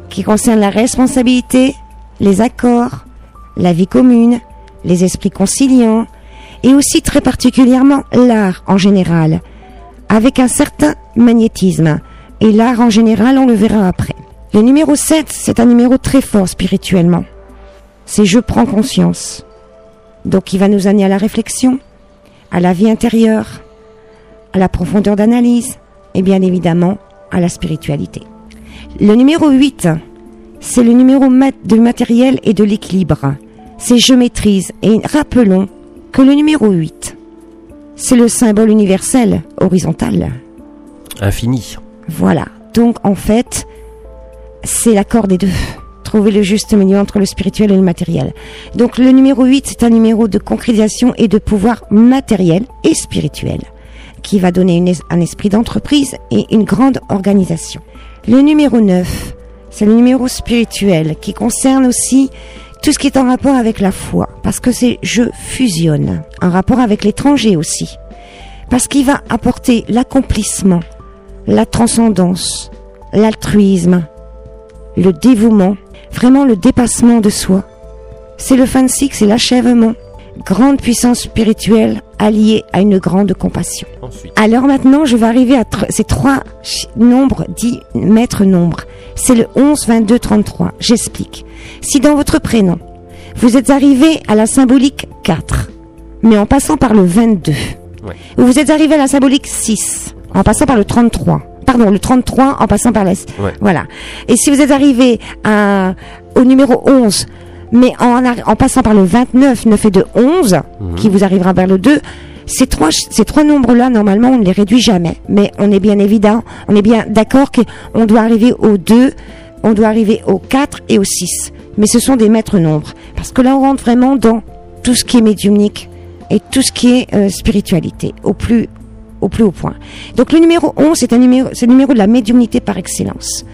Speaker 4: qui concerne la responsabilité, les accords, la vie commune, les esprits conciliants, et aussi très particulièrement l'art en général, avec un certain magnétisme. Et l'art en général, on le verra après. Le numéro 7, c'est un numéro très fort spirituellement. C'est je prends conscience. Donc il va nous amener à la réflexion, à la vie intérieure, à la profondeur d'analyse et bien évidemment à la spiritualité. Le numéro 8, c'est le numéro mat- de matériel et de l'équilibre. C'est je maîtrise. Et rappelons que le numéro 8, c'est le symbole universel horizontal.
Speaker 2: Infini.
Speaker 4: Voilà. Donc en fait, c'est l'accord des deux. Trouver le juste milieu entre le spirituel et le matériel. Donc le numéro 8, c'est un numéro de concrétisation et de pouvoir matériel et spirituel qui va donner un esprit d'entreprise et une grande organisation. Le numéro 9, c'est le numéro spirituel qui concerne aussi tout ce qui est en rapport avec la foi, parce que c'est je fusionne, en rapport avec l'étranger aussi, parce qu'il va apporter l'accomplissement, la transcendance, l'altruisme, le dévouement, vraiment le dépassement de soi. C'est le fancy, c'est l'achèvement. Grande puissance spirituelle alliée à une grande compassion.
Speaker 2: Ensuite.
Speaker 4: Alors maintenant, je vais arriver à ces trois nombres dits maîtres nombres. C'est le 11, 22, 33. J'explique. Si dans votre prénom, vous êtes arrivé à la symbolique 4, mais en passant par le 22,
Speaker 2: Ouais.
Speaker 4: ou vous êtes arrivé à la symbolique 6, en passant par le 33, pardon, le 33 en passant par.
Speaker 2: Ouais.
Speaker 4: Voilà. Et si vous êtes arrivé à, au numéro 11, mais en, passant par le 29, 9 et 2, 11, qui vous arrivera vers le 2, ces trois, ces trois nombres-là, normalement, on ne les réduit jamais. Mais on est bien évident, on est bien d'accord qu'on doit arriver au 2, on doit arriver au 4 et au 6. Mais ce sont des maîtres nombres. Parce que là, on rentre vraiment dans tout ce qui est médiumnique et tout ce qui est euh, spiritualité, au plus, au plus haut point. Donc le numéro 11, c'est numéro, le numéro de la médiumnité par excellence.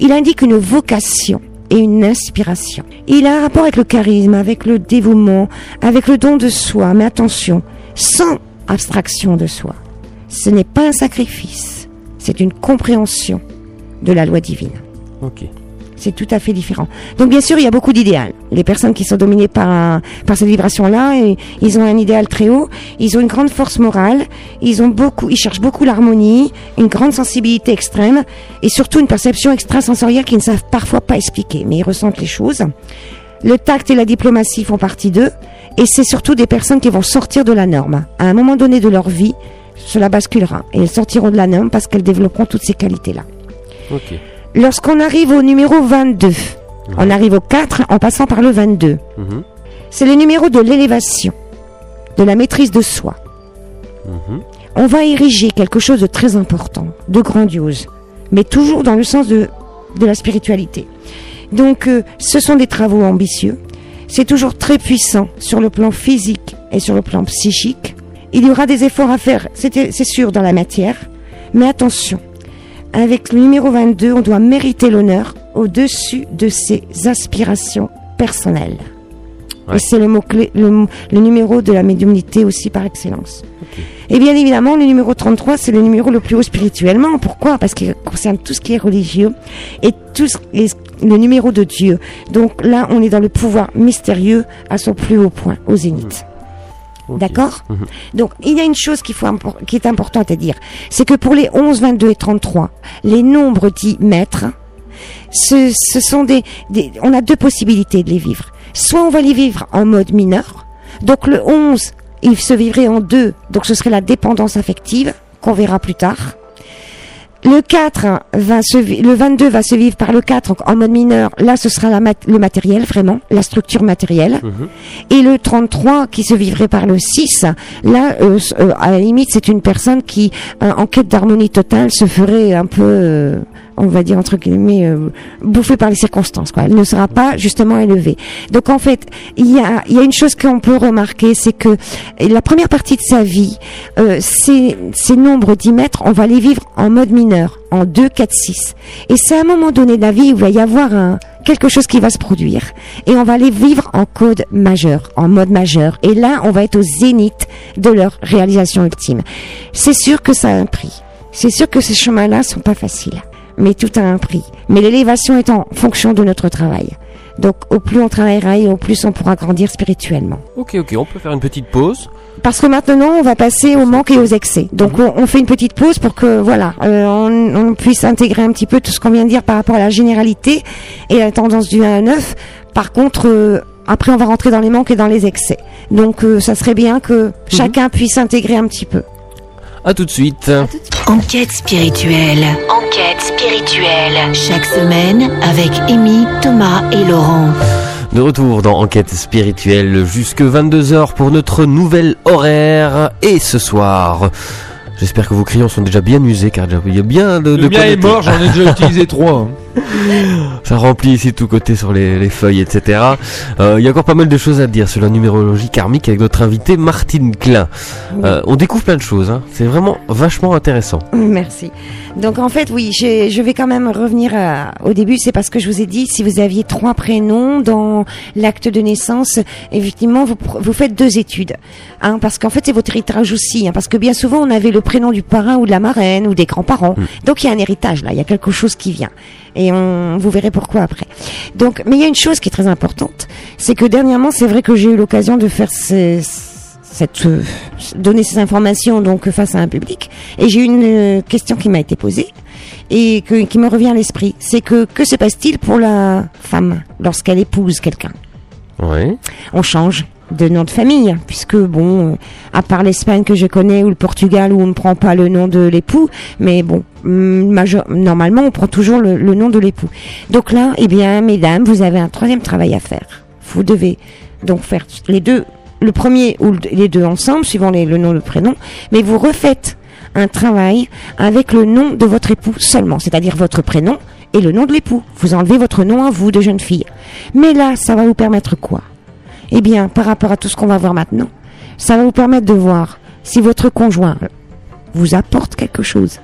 Speaker 4: Il indique une vocation et une inspiration. Il a un rapport avec le charisme, avec le dévouement, avec le don de soi, mais attention, sans abstraction de soi. Ce n'est pas un sacrifice, c'est une compréhension de la loi divine.
Speaker 2: Ok.
Speaker 4: C'est tout à fait différent. Donc bien sûr, il y a beaucoup d'idéal. Les personnes qui sont dominées par par cette vibration-là, ils ont un idéal très haut. Ils ont une grande force morale. Ils ont beaucoup, ils cherchent beaucoup l'harmonie, une grande sensibilité extrême, et surtout une perception extrasensorielle qu'ils ne savent parfois pas expliquer, mais ils ressentent les choses. Le tact et la diplomatie font partie d'eux, et c'est surtout des personnes qui vont sortir de la norme. À un moment donné de leur vie, cela basculera, et elles sortiront de la norme parce qu'elles développeront toutes ces qualités-là. Lorsqu'on arrive au numéro 22, on arrive au 4 en passant par le 22.
Speaker 2: Mhm.
Speaker 4: C'est le numéro de l'élévation, de la maîtrise de soi.
Speaker 2: Mhm.
Speaker 4: On va ériger quelque chose de très important, de grandiose, mais toujours dans le sens de, de la spiritualité. Donc, euh, ce sont des travaux ambitieux. C'est toujours très puissant sur le plan physique et sur le plan psychique. Il y aura des efforts à faire, c'est sûr, dans la matière. Mais attention, avec le numéro 22, on doit mériter l'honneur au-dessus de ses aspirations personnelles.
Speaker 2: Ouais.
Speaker 4: Et c'est le mot-clé, le, le numéro de la médiumnité aussi par excellence. Et bien évidemment, le numéro 33, c'est le numéro le plus haut spirituellement. Pourquoi? Parce qu'il concerne tout ce qui est religieux et tout ce, et le numéro de Dieu. Donc là, on est dans le pouvoir mystérieux à son plus haut point, au zénith. D'accord
Speaker 2: Mhm.
Speaker 4: Donc, il y a une chose qu'il faut impor- qui est importante à dire, c'est que pour les 11, 22 et 33, les nombres dits maîtres, ce, ce sont des, des, on a deux possibilités de les vivre. Soit on va les vivre en mode mineur. Donc le 11, il se vivrait en deux. Donc ce serait la dépendance affective qu'on verra plus tard. Le 4 va se, le 22 va se vivre par le 4 donc en mode mineur. Là, ce sera la mat- le matériel, vraiment, la structure matérielle. Et le 33 qui se vivrait par le 6, là, euh, euh, à la limite, c'est une personne qui, euh, en quête d'harmonie totale, se ferait un peu, euh, on va dire entre guillemets, euh, bouffée par les circonstances. Quoi. Elle ne sera pas justement élevée. Donc en fait, il y a, y a une chose qu'on peut remarquer, c'est que la première partie de sa vie, euh, ces, ces nombres 10 mètres, on va les vivre en mode mineur, en 2, 4, 6. Et c'est à un moment donné de la vie où il va y avoir un, quelque chose qui va se produire. Et on va les vivre en code majeur, en mode majeur. Et là, on va être au zénith de leur réalisation ultime. C'est sûr que ça a un prix. C'est sûr que ces chemins-là sont pas faciles. Mais tout a un prix. Mais l'élévation est en fonction de notre travail. Donc, au plus on travaillera et au plus on pourra grandir spirituellement.
Speaker 2: Ok, ok, on peut faire une petite pause.
Speaker 4: Parce que maintenant, on va passer au manque et aux excès. Donc, on, on fait une petite pause pour que, voilà, euh, on, on puisse intégrer un petit peu tout ce qu'on vient de dire par rapport à la généralité et la tendance du 1 à 9. Par contre, euh, après, on va rentrer dans les manques et dans les excès. Donc, euh, ça serait bien que chacun puisse intégrer un petit peu.
Speaker 2: À tout de suite.
Speaker 1: Enquête spirituelle. Enquête spirituelle. Chaque semaine avec Amy, Thomas et Laurent.
Speaker 2: De retour dans Enquête spirituelle jusque 22h pour notre nouvel horaire. Et ce soir, j'espère que vos crayons sont déjà bien usés car il y a bien de, de
Speaker 3: Le mien
Speaker 2: quoi
Speaker 3: est mort, j'en ai déjà [LAUGHS] utilisé trois.
Speaker 2: Ça remplit ici de tous côtés sur les, les feuilles, etc. Euh, il y a encore pas mal de choses à dire sur la numérologie karmique avec notre invité Martine Klein. Euh, on découvre plein de choses, hein. c'est vraiment vachement intéressant.
Speaker 4: Merci. Donc en fait, oui, je vais quand même revenir à- au début. C'est parce que je vous ai dit, si vous aviez trois prénoms dans l'acte de naissance, effectivement, vous, faites deux études. Hein, parce qu'en fait, c'est votre héritage aussi. hein, parce que bien souvent, on avait le prénom du parrain ou de la marraine ou des grands-parents. Donc il y a un héritage là, il y a quelque chose qui vient. Et on, vous verrez pourquoi après. Donc, mais il y a une chose qui est très importante, c'est que dernièrement, c'est vrai que j'ai eu l'occasion de faire ces cette euh, donner ces informations donc face à un public et j'ai eu une euh, question qui m'a été posée et que, qui me revient à l'esprit. C'est que que se passe-t-il pour la femme lorsqu'elle épouse quelqu'un? On change de nom de famille puisque bon euh, à part l'Espagne que je connais ou le Portugal où on ne prend pas le nom de l'époux mais bon major- normalement on prend toujours le, nom de l'époux. Donc là eh bien mesdames vous avez un troisième travail à faire. Vous devez donc faire les deux le premier ou le- les deux ensemble suivant le nom le prénom mais vous refaites un travail avec le nom de votre époux seulement c'est-à-dire votre prénom et le nom de l'époux. Vous enlevez votre nom à vous de jeune fille. Mais là ça va vous permettre quoi? Eh bien, par rapport à tout ce qu'on va voir maintenant, ça va vous permettre de voir si votre conjoint vous apporte quelque chose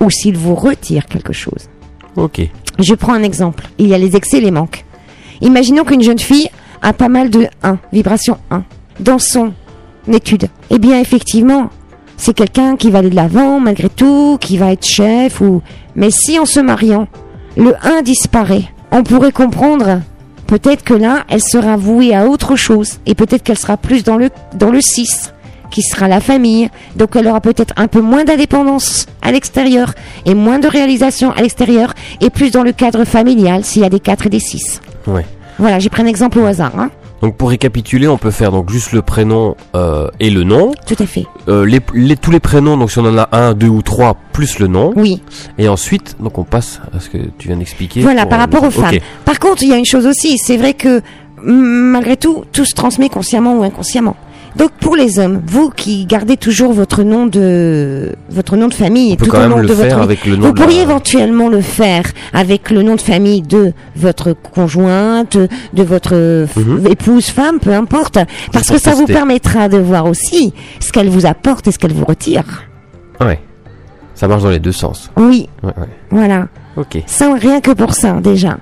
Speaker 4: ou s'il vous retire quelque chose.
Speaker 2: Ok.
Speaker 4: Je prends un exemple. Il y a les excès et les manques. Imaginons qu'une jeune fille a pas mal de 1, vibration 1, dans son étude. Eh bien, effectivement, c'est quelqu'un qui va aller de l'avant malgré tout, qui va être chef ou... Mais si en se mariant, le 1 disparaît, on pourrait comprendre peut-être que là, elle sera vouée à autre chose et peut-être qu'elle sera plus dans le, dans le 6 qui sera la famille. Donc elle aura peut-être un peu moins d'indépendance à l'extérieur et moins de réalisation à l'extérieur et plus dans le cadre familial s'il y a des 4 et des 6.
Speaker 2: Ouais.
Speaker 4: Voilà, j'ai pris un exemple au hasard. Hein
Speaker 2: Donc pour récapituler, on peut faire donc juste le prénom euh, et le nom.
Speaker 4: Tout à fait.
Speaker 2: Euh, les, les- tous les prénoms, donc si on en a un, deux ou trois, plus le nom.
Speaker 4: Oui.
Speaker 2: Et ensuite, donc on passe à ce que tu viens d'expliquer.
Speaker 4: Voilà, par
Speaker 2: euh,
Speaker 4: rapport aux femmes. Par contre, il y a une chose aussi, c'est vrai que malgré tout, tout se transmet consciemment ou inconsciemment. Donc pour les hommes, vous qui gardez toujours votre nom de votre nom de famille
Speaker 2: peut
Speaker 4: tout
Speaker 2: le
Speaker 4: de
Speaker 2: faire
Speaker 4: votre
Speaker 2: avec le nom
Speaker 4: vous
Speaker 2: de la-
Speaker 4: pourriez éventuellement le faire avec le nom de famille de votre conjointe, de votre
Speaker 2: Mhm.
Speaker 4: épouse, femme, peu importe, parce que ça vous permettra de voir aussi ce qu'elle vous apporte et ce qu'elle vous retire.
Speaker 2: Ouais. Ça marche dans les deux sens.
Speaker 4: Oui,
Speaker 2: Ouais, ouais.
Speaker 4: voilà.
Speaker 2: Ok.
Speaker 4: Ça, rien que pour ça, déjà.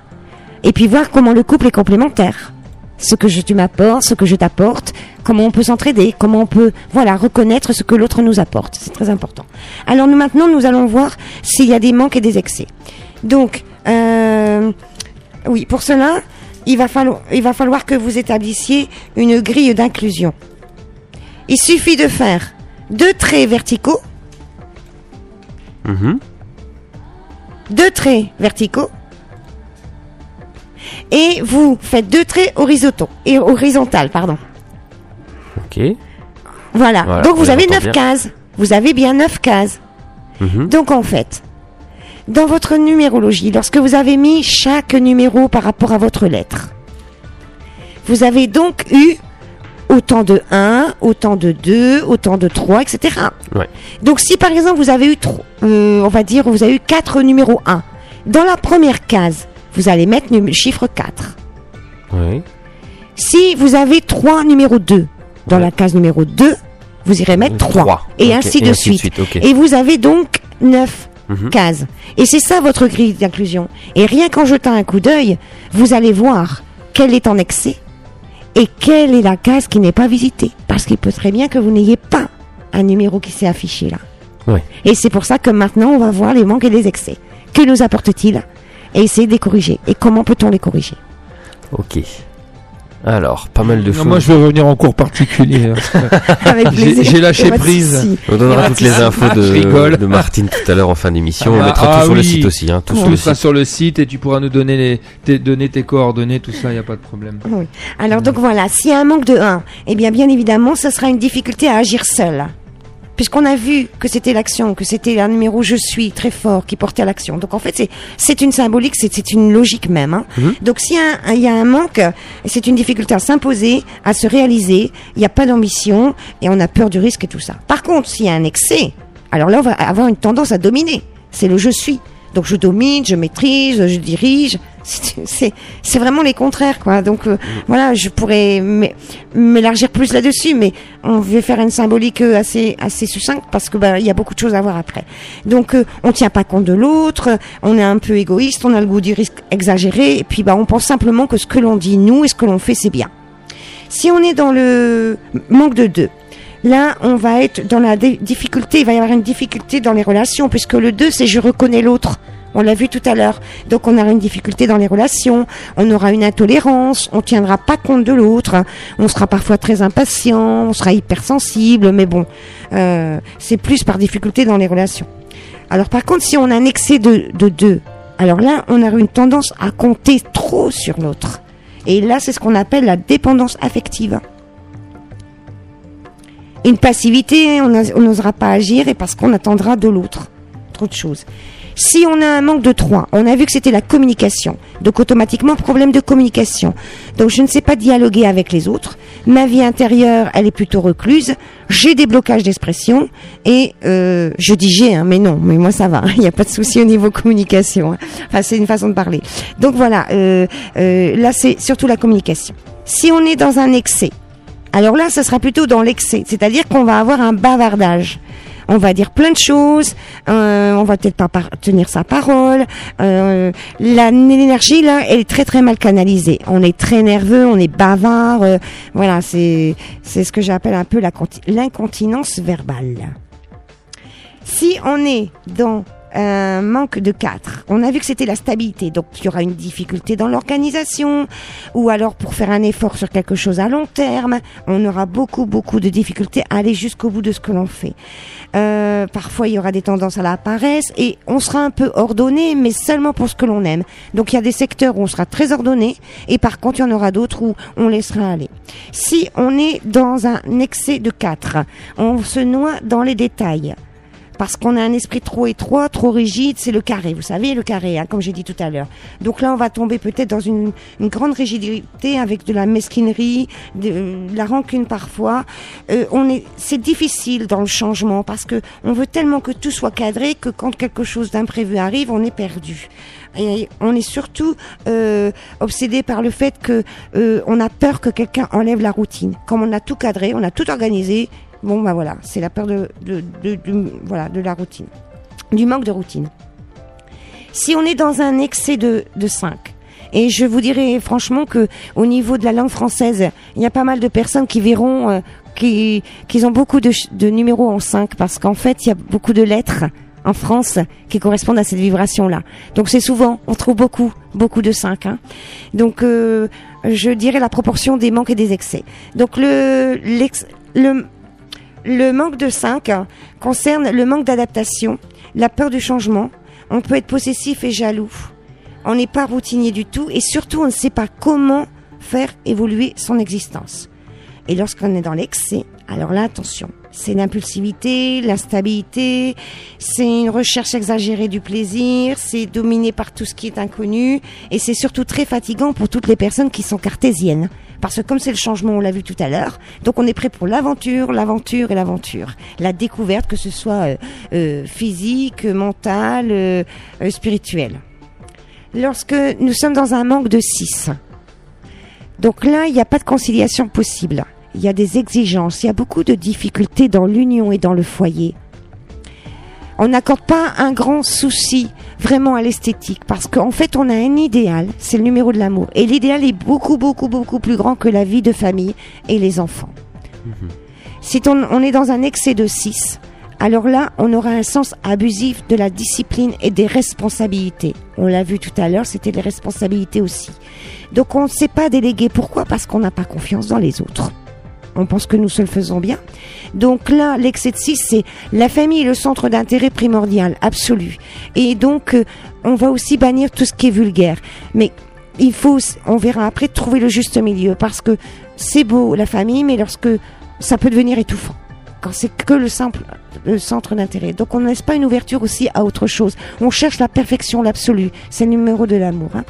Speaker 4: Et puis voir comment le couple est complémentaire. Ce que je, tu m'apportes, ce que je t'apporte, comment on peut s'entraider, comment on peut, voilà, reconnaître ce que l'autre nous apporte. C'est très important. Alors nous, maintenant, nous allons voir s'il y a des manques et des excès. Donc, euh, oui, pour cela, il va falloir, il va falloir que vous établissiez une grille d'inclusion. Il suffit de faire deux traits verticaux,
Speaker 2: Mhm.
Speaker 4: deux traits verticaux, et vous faites deux traits horizontaux et horizontales, pardon.
Speaker 2: Ok.
Speaker 4: Voilà.
Speaker 2: Voilà,
Speaker 4: Donc
Speaker 2: on
Speaker 4: vous avez
Speaker 2: entend
Speaker 4: neuf
Speaker 2: bien.
Speaker 4: cases. Vous avez bien neuf cases.
Speaker 2: Mhm.
Speaker 4: Donc en fait, dans votre numérologie, lorsque vous avez mis chaque numéro par rapport à votre lettre, vous avez donc eu autant de 1, autant de 2, autant de 3, etc.
Speaker 2: Ouais.
Speaker 4: Donc si par exemple vous avez eu, euh, on va dire, vous avez eu 4 numéros 1, dans la première case, vous allez mettre le chiffre 4.
Speaker 2: Oui.
Speaker 4: Si vous avez 3 numéros 2, dans
Speaker 2: Ouais.
Speaker 4: la case numéro 2, vous irez mettre 3.
Speaker 2: Trois.
Speaker 4: Et
Speaker 2: Ok,
Speaker 4: ainsi de suite. Et vous avez donc 9
Speaker 2: Mhm.
Speaker 4: cases. Et c'est ça votre grille d'inclusion. Et rien qu'en jetant un coup d'œil, vous allez voir quelle est en excès et quelle est la case qui n'est pas visitée. Parce qu'il peut très bien que vous n'ayez pas un numéro qui s'est affiché là. Et c'est pour ça que maintenant on va voir les manques et les excès. Que nous apporte-t-il Et essayer de les corriger. Et comment peut-on les corriger?
Speaker 2: Ok. Alors, pas mal de
Speaker 3: Non,
Speaker 2: choses.
Speaker 3: moi, je vais revenir en cours particulier. [LAUGHS]
Speaker 4: Avec
Speaker 3: J'ai- lâché prise.
Speaker 2: On donnera toutes les infos de, de Martine tout à l'heure en fin d'émission. On
Speaker 3: Ah,
Speaker 2: mettra
Speaker 3: ah
Speaker 2: tout sur le site aussi. Hein, tout
Speaker 3: Tout
Speaker 2: sur le site.
Speaker 3: sur le site et tu pourras nous donner, les, tes, donner tes coordonnées, tout ça, il n'y a pas de problème.
Speaker 4: Oui. Alors donc voilà, s'il y a un manque de 1, eh bien bien évidemment, ce sera une difficulté à agir seul. Puisqu'on a vu que c'était l'action, que c'était un numéro je suis très fort qui portait à l'action. Donc en fait, c'est c'est une symbolique, c'est c'est une logique même. hein.
Speaker 2: Mhm.
Speaker 4: Donc s'il y, y a un manque, c'est une difficulté à s'imposer, à se réaliser. Il n'y a pas d'ambition et on a peur du risque et tout ça. Par contre, s'il y a un excès, alors là, on va avoir une tendance à dominer. C'est le je suis. Donc je domine, je maîtrise, je dirige. C'est- vraiment les contraires, quoi. Donc euh, voilà, je pourrais m'é- m'élargir plus là-dessus, mais on va faire une symbolique euh, assez assez succincte parce que bah il y a beaucoup de choses à voir après. Donc euh, on tient pas compte de l'autre, on est un peu égoïste, on a le goût du risque exagéré, et puis bah on pense simplement que ce que l'on dit nous et ce que l'on fait c'est bien. Si on est dans le manque de deux, là on va être dans la difficulté, il va y avoir une difficulté dans les relations puisque le 2 c'est je reconnais l'autre. On l'a vu tout à l'heure. Donc on aura une difficulté dans les relations, on aura une intolérance, on tiendra pas compte de l'autre, on sera parfois très impatient, on sera hypersensible, mais bon, euh, c'est plus par difficulté dans les relations. Alors par contre, si on a un excès de, de deux, alors là, on aura une tendance à compter trop sur l'autre. Et là, c'est ce qu'on appelle la dépendance affective. Une passivité, on n'osera pas agir et parce qu'on attendra de l'autre. Trop de choses. Si on a un manque de 3, on a vu que c'était la communication. Donc automatiquement, problème de communication. Donc je ne sais pas dialoguer avec les autres. Ma vie intérieure, elle est plutôt recluse. J'ai des blocages d'expression. Et euh, je dis j'ai, hein, mais non, mais moi ça va. [LAUGHS] Il n'y a pas de souci au niveau communication. hein. Enfin, c'est une façon de parler. Donc voilà, euh, euh, là c'est surtout la communication. Si on est dans un excès, alors là, ce sera plutôt dans l'excès, c'est-à-dire qu'on va avoir un bavardage. On va dire plein de choses, euh, on va peut-être pas tenir sa parole. Euh, l'énergie là, elle est très très mal canalisée. On est très nerveux, on est bavard. euh, voilà, c'est c'est ce que j'appelle un peu l'incontinence verbale. Si on est dans un manque de 4, on a vu que c'était la stabilité, donc il y aura une difficulté dans l'organisation, ou alors pour faire un effort sur quelque chose à long terme, on aura beaucoup beaucoup de difficultés à aller jusqu'au bout de ce que l'on fait. Euh, parfois il y aura des tendances à la paresse et on sera un peu ordonné, mais seulement pour ce que l'on aime. Donc il y a des secteurs où on sera très ordonné et par contre il y en aura d'autres où on laissera aller. Si on est dans un excès de 4, on se noie dans les détails parce qu'on a un esprit trop étroit, trop rigide, c'est le carré, vous savez, le carré, hein, comme j'ai dit tout à l'heure. Donc là, on va tomber peut-être dans une, une grande rigidité avec de la mesquinerie, de, de la rancune parfois. Euh, on est, c'est difficile dans le changement parce que on veut tellement que tout soit cadré que quand quelque chose d'imprévu arrive, on est perdu. Et on est surtout euh, obsédé par le fait que euh, on a peur que quelqu'un enlève la routine. Comme on a tout cadré, on a tout organisé, Bon, bah voilà, c'est la peur de, la routine, du manque de routine. Si on est dans un excès de, de 5, et je vous dirais franchement que au niveau de la langue française, il y a pas mal de personnes qui verront euh, qui, qu'ils ont beaucoup de, numéros en 5 parce qu'en fait, il y a beaucoup de lettres en France qui correspondent à cette vibration-là. Donc c'est souvent, on trouve beaucoup, beaucoup de 5. Hein. Donc euh, je dirais la proportion des manques et des excès. Donc le, le manque de 5 concerne le manque d'adaptation, la peur du changement. On peut être possessif et jaloux. on n'est pas routinier du tout et surtout on ne sait pas comment faire évoluer son existence. Et lorsqu'on est dans l'excès, alors là, attention, c'est l'impulsivité, l'instabilité, c'est une recherche exagérée du plaisir, c'est dominé par tout ce qui est inconnu, et c'est surtout très fatigant pour toutes les personnes qui sont cartésiennes. Parce que comme c'est le changement, on l'a vu tout à l'heure, donc on est prêt pour l'aventure, l'aventure et l'aventure. La découverte, que ce soit euh, euh, physique, mentale, euh, spirituelle. Lorsque nous sommes dans un manque de 6, donc là, il n'y a pas de conciliation possible. Il y a des exigences, il y a beaucoup de difficultés dans l'union et dans le foyer. On n'accorde pas un grand souci vraiment à l'esthétique parce qu'en fait on a un idéal, c'est le numéro de l'amour. Et l'idéal est beaucoup beaucoup beaucoup plus grand que la vie de famille et les enfants. Si on, on est dans un excès de 6, alors là on aura un sens abusif de la discipline et des responsabilités. On l'a vu tout à l'heure, c'était les responsabilités aussi. Donc on ne sait pas déléguer. Pourquoi? Parce qu'on n'a pas confiance dans les autres. On pense que nous se le faisons bien. Donc là, l'excès de 6, c'est la famille est le centre d'intérêt primordial, absolu. Et donc, euh, on va aussi bannir tout ce qui est vulgaire. Mais il faut, on verra après, trouver le juste milieu. Parce que c'est beau, la famille, mais lorsque ça peut devenir étouffant. Quand c'est que le simple le centre d'intérêt. Donc on ne laisse pas une ouverture aussi à autre chose. On cherche la perfection, l'absolu. C'est le numéro de l'amour. hein.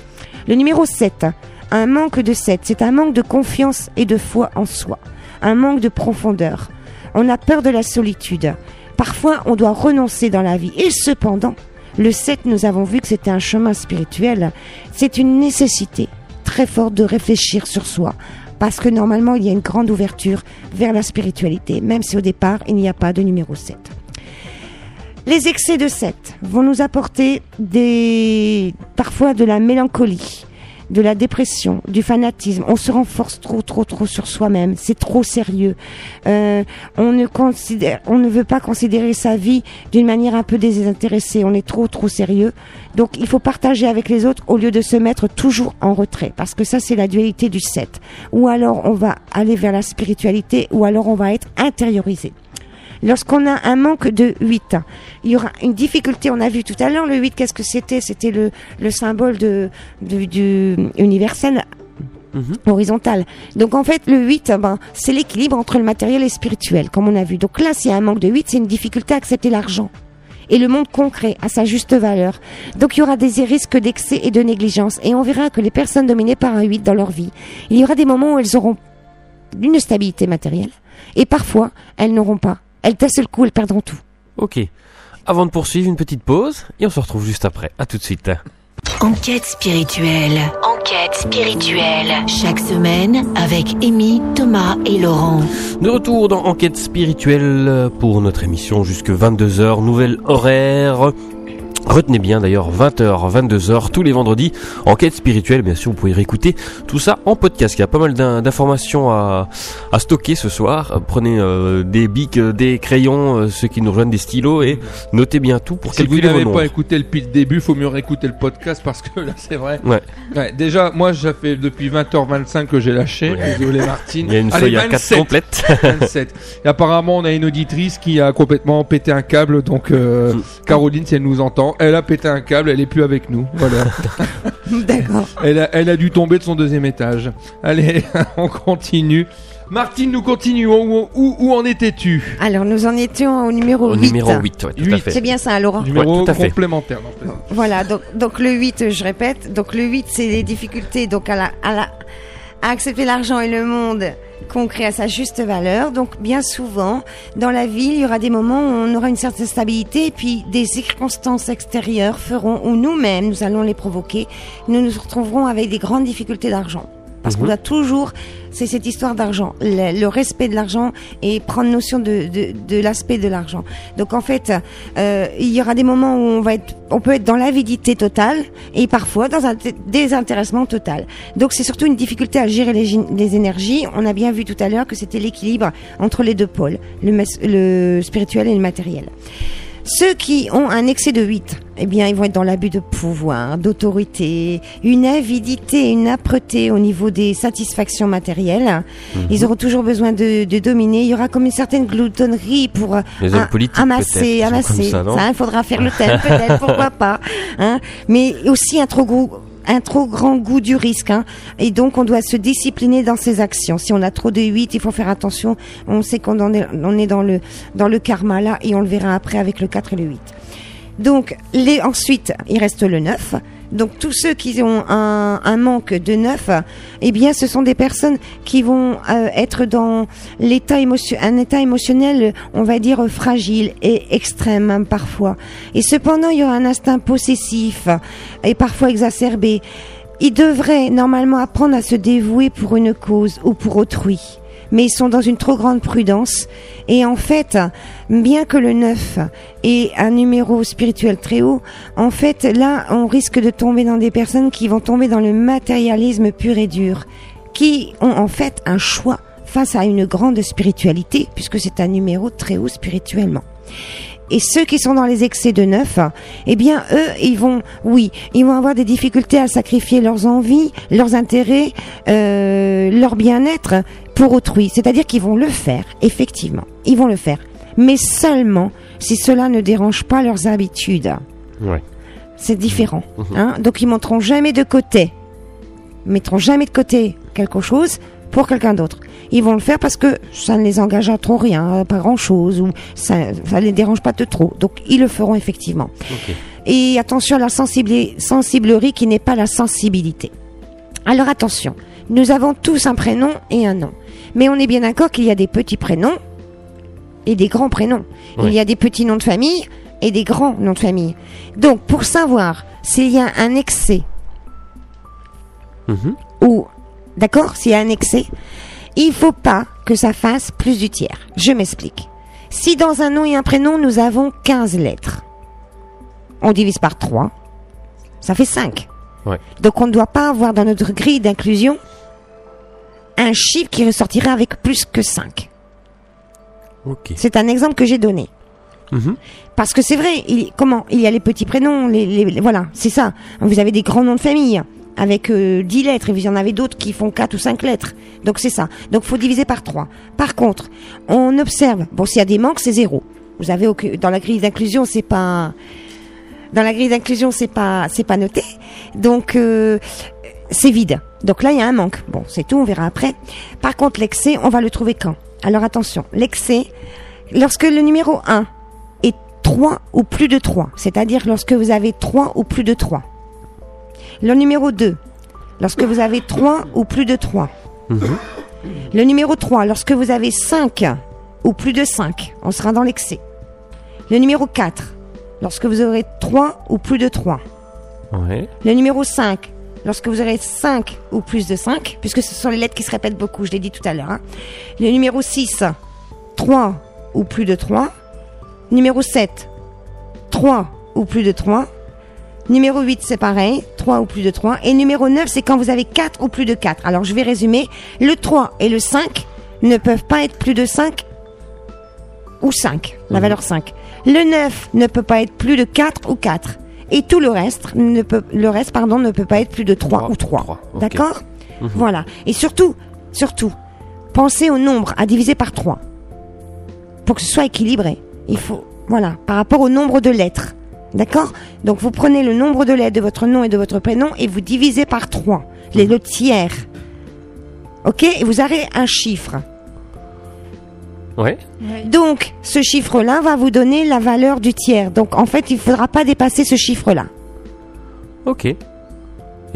Speaker 4: Le numéro 7, un manque de 7, c'est un manque de confiance et de foi en soi. Un manque de profondeur. On a peur de la solitude. Parfois, on doit renoncer dans la vie. Et cependant, le 7, nous avons vu que c'était un chemin spirituel. C'est une nécessité très forte de réfléchir sur soi. Parce que normalement, il y a une grande ouverture vers la spiritualité, même si au départ, il n'y a pas de numéro 7. Les excès de 7 vont nous apporter des, parfois de la mélancolie, de la dépression, du fanatisme. On se renforce trop, trop, trop sur soi-même. C'est trop sérieux. Euh, on ne considère, on ne veut pas considérer sa vie d'une manière un peu désintéressée. On est trop, trop sérieux. Donc, il faut partager avec les autres au lieu de se mettre toujours en retrait. Parce que ça, c'est la dualité du 7. Ou alors, on va aller vers la spiritualité, ou alors on va être intériorisé. Lorsqu'on a un manque de 8, il y aura une difficulté. On a vu tout à l'heure le 8, qu'est-ce que c'était? C'était le, le symbole de, du, du universel horizontal. Donc en fait, le 8, ben, c'est l'équilibre entre le matériel et le spirituel, comme on a vu. Donc là, s'il y a un manque de 8, c'est une difficulté à accepter l'argent et le monde concret à sa juste valeur. Donc il y aura des risques d'excès et de négligence. Et on verra que les personnes dominées par un 8 dans leur vie, il y aura des moments où elles auront une stabilité matérielle et parfois elles n'auront pas. Elles d'un seul coup, elles perdront tout.
Speaker 2: Ok. Avant de poursuivre, une petite pause et on se retrouve juste après. À tout de suite.
Speaker 1: Enquête spirituelle. Enquête spirituelle. Chaque semaine avec Amy, Thomas et Laurent.
Speaker 2: De retour dans Enquête spirituelle pour notre émission jusque 22h, nouvelle horaire. Retenez bien d'ailleurs 20h, 22h tous les vendredis. Enquête spirituelle, bien sûr, vous pouvez réécouter tout ça en podcast. Il y a pas mal d'in- d'informations à, à stocker ce soir. Prenez euh, des bics, euh, des crayons, euh, ceux qui nous rejoignent des stylos et notez bien tout pour
Speaker 3: Si vous
Speaker 2: calculer
Speaker 3: n'avez pas écouté depuis le début, faut mieux réécouter le podcast parce que là, c'est vrai.
Speaker 2: Ouais.
Speaker 3: Ouais, déjà, moi, ça fait depuis 20h25 que j'ai lâché.
Speaker 2: Ouais.
Speaker 3: Désolé, [LAUGHS] Martine.
Speaker 2: Il y a une
Speaker 3: Allez,
Speaker 2: feuille à 4
Speaker 3: 27,
Speaker 2: complète.
Speaker 3: 27. Et apparemment, on a une auditrice qui a complètement pété un câble. Donc, euh,
Speaker 2: Mm.
Speaker 3: Caroline, si elle nous entend, elle a pété un câble, elle est plus avec nous. Voilà. [LAUGHS]
Speaker 4: D'accord.
Speaker 3: elle, a, elle a dû tomber de son deuxième étage. Allez, [LAUGHS] on continue. Martine, nous continuons. Où, où, où en étais-tu?
Speaker 4: Alors, nous en étions au numéro
Speaker 2: Au
Speaker 4: 8.
Speaker 2: numéro 8, ouais, tout à
Speaker 3: Huit.
Speaker 2: fait.
Speaker 4: C'est bien ça, Laurent?
Speaker 3: Numéro
Speaker 2: tout à fait.
Speaker 3: complémentaire. non.
Speaker 4: Voilà, donc, donc le 8, je répète, donc le 8, c'est les difficultés donc à, la, à, la, accepter l'argent et le monde concret à sa juste valeur. Donc bien souvent, dans la vie, il y aura des moments où on aura une certaine stabilité et puis des circonstances extérieures feront, ou nous-mêmes, nous allons les provoquer, nous nous retrouverons avec des grandes difficultés d'argent. Parce qu'on doit toujours, c'est cette histoire d'argent, le, le respect de l'argent et prendre notion de, de, de l'aspect de l'argent. Donc en fait, euh, il y aura des moments où on va être, on peut être dans l'avidité totale et parfois dans un dé- désintéressement total. Donc c'est surtout une difficulté à gérer les, les énergies. On a bien vu tout à l'heure que c'était l'équilibre entre les deux pôles, le, le spirituel et le matériel. Ceux qui ont un excès de 8, eh bien, ils vont être dans l'abus de pouvoir, d'autorité, une avidité, une âpreté au niveau des satisfactions matérielles. Ils auront toujours besoin de, de dominer. Il y aura comme une certaine gloutonnerie pour euh,
Speaker 2: Les
Speaker 4: a-
Speaker 2: politiques,
Speaker 4: amasser, amasser.
Speaker 2: ça,
Speaker 4: il faudra faire le thème, peut-être, [LAUGHS] pourquoi pas. Hein Mais aussi un trop gros un trop grand goût du risque. hein. Et donc, on doit se discipliner dans ses actions. Si on a trop de 8, il faut faire attention. On sait qu'on est, on est dans le, dans le karma là, et on le verra après avec le 4 et le 8. Donc, les, ensuite, il reste le 9. Donc, tous ceux qui ont un, manque de 9, eh bien, ce sont des personnes qui vont euh, être dans l'état un état émotionnel, on va dire, fragile et extrême hein, parfois. Et cependant, il y aura un instinct possessif et parfois exacerbé. Ils devraient normalement apprendre à se dévouer pour une cause ou pour autrui. Mais ils sont dans une trop grande prudence. Et en fait, bien que le 9 ait un numéro spirituel très haut, en fait, là, on risque de tomber dans des personnes qui vont tomber dans le matérialisme pur et dur, qui ont en fait un choix face à une grande spiritualité, puisque c'est un numéro très haut spirituellement. Et ceux qui sont dans les excès de neuf, eh bien, eux, ils vont, oui, ils vont avoir des difficultés à sacrifier leurs envies, leurs intérêts, euh, leur bien-être pour autrui. C'est-à-dire qu'ils vont le faire, effectivement. Ils vont le faire. Mais seulement si cela ne dérange pas leurs habitudes.
Speaker 2: Ouais.
Speaker 4: C'est différent. Hein Donc, ils monteront jamais de côté. Ils mettront jamais de côté quelque chose pour quelqu'un d'autre. Ils vont le faire parce que ça ne les engage à trop rien, pas grand chose, ou ça, ça les dérange pas de trop. Donc, ils le feront effectivement. Et attention à la sensiblerie qui n'est pas la sensibilité. Alors attention, nous avons tous un prénom et un nom. Mais on est bien d'accord qu'il y a des petits prénoms et des grands prénoms.
Speaker 2: Oui.
Speaker 4: Il y a des petits noms de famille et des grands noms de famille. Donc pour savoir s'il y a un excès
Speaker 2: Mhm.
Speaker 4: ou d'accord, s'il y a un excès, il faut pas que ça fasse plus du tiers. Je m'explique. Si dans un nom et un prénom, nous avons 15 lettres, on divise par 3, ça fait 5.
Speaker 2: Ouais.
Speaker 4: Donc on ne doit pas avoir dans notre grille d'inclusion un chiffre qui ressortirait avec plus que 5.
Speaker 2: Ok.
Speaker 4: C'est un exemple que j'ai donné.
Speaker 2: Mhm.
Speaker 4: Parce que c'est vrai, il, comment Il y a les petits prénoms, les, les- les- voilà, c'est ça. Vous avez des grands noms de famille avec euh, 10 lettres et vous en avez d'autres qui font 4 ou 5 lettres. Donc c'est ça. Donc faut diviser par 3. Par contre, on observe, bon s'il y a des manques, c'est zéro. Vous avez dans la grille d'inclusion, c'est pas dans la grille d'inclusion, c'est pas c'est pas noté. Donc euh, c'est vide. Donc là, il y a un manque. Bon, c'est tout, on verra après. Par contre, l'excès, on va le trouver quand? Alors attention, l'excès, lorsque le numéro 1 est 3 ou plus de 3, c'est-à-dire lorsque vous avez 3 ou plus de 3. Le numéro 2, lorsque vous avez 3 ou plus de 3.
Speaker 2: Mhm.
Speaker 4: Le numéro 3, lorsque vous avez 5 ou plus de 5, on sera dans l'excès. Le numéro 4, lorsque vous aurez 3 ou plus de 3.
Speaker 2: Ouais.
Speaker 4: Le numéro 5, lorsque vous aurez 5 ou plus de 5, puisque ce sont les lettres qui se répètent beaucoup, je l'ai dit tout à l'heure. hein. Le numéro 6, 3 ou plus de 3. Numéro 7, 3 ou plus de 3. Numéro 8, c'est pareil, 3 ou plus de 3. Et numéro 9, c'est quand vous avez 4 ou plus de 4. Alors, je vais résumer. Le 3 et le 5 ne peuvent pas être plus de 5 ou 5, la valeur 5. Le 9 ne peut pas être plus de 4 ou 4. Et tout le reste, ne peut, le reste pardon, ne peut pas être plus de 3,
Speaker 2: Trois,
Speaker 4: ou 3.
Speaker 2: trois, ok.
Speaker 4: D'accord Voilà. Et surtout, surtout, pensez au nombre à diviser par 3. Pour que ce soit équilibré. Il faut, voilà, par rapport au nombre de lettres. D'accord Donc vous prenez le nombre de lettres de votre nom et de votre prénom et vous divisez par 3. Les, le tiers. Ok Et vous avez un chiffre.
Speaker 2: Ouais.
Speaker 4: Donc, ce chiffre-là va vous donner la valeur du tiers. Donc, en fait, il ne faudra pas dépasser ce chiffre-là.
Speaker 2: Ok.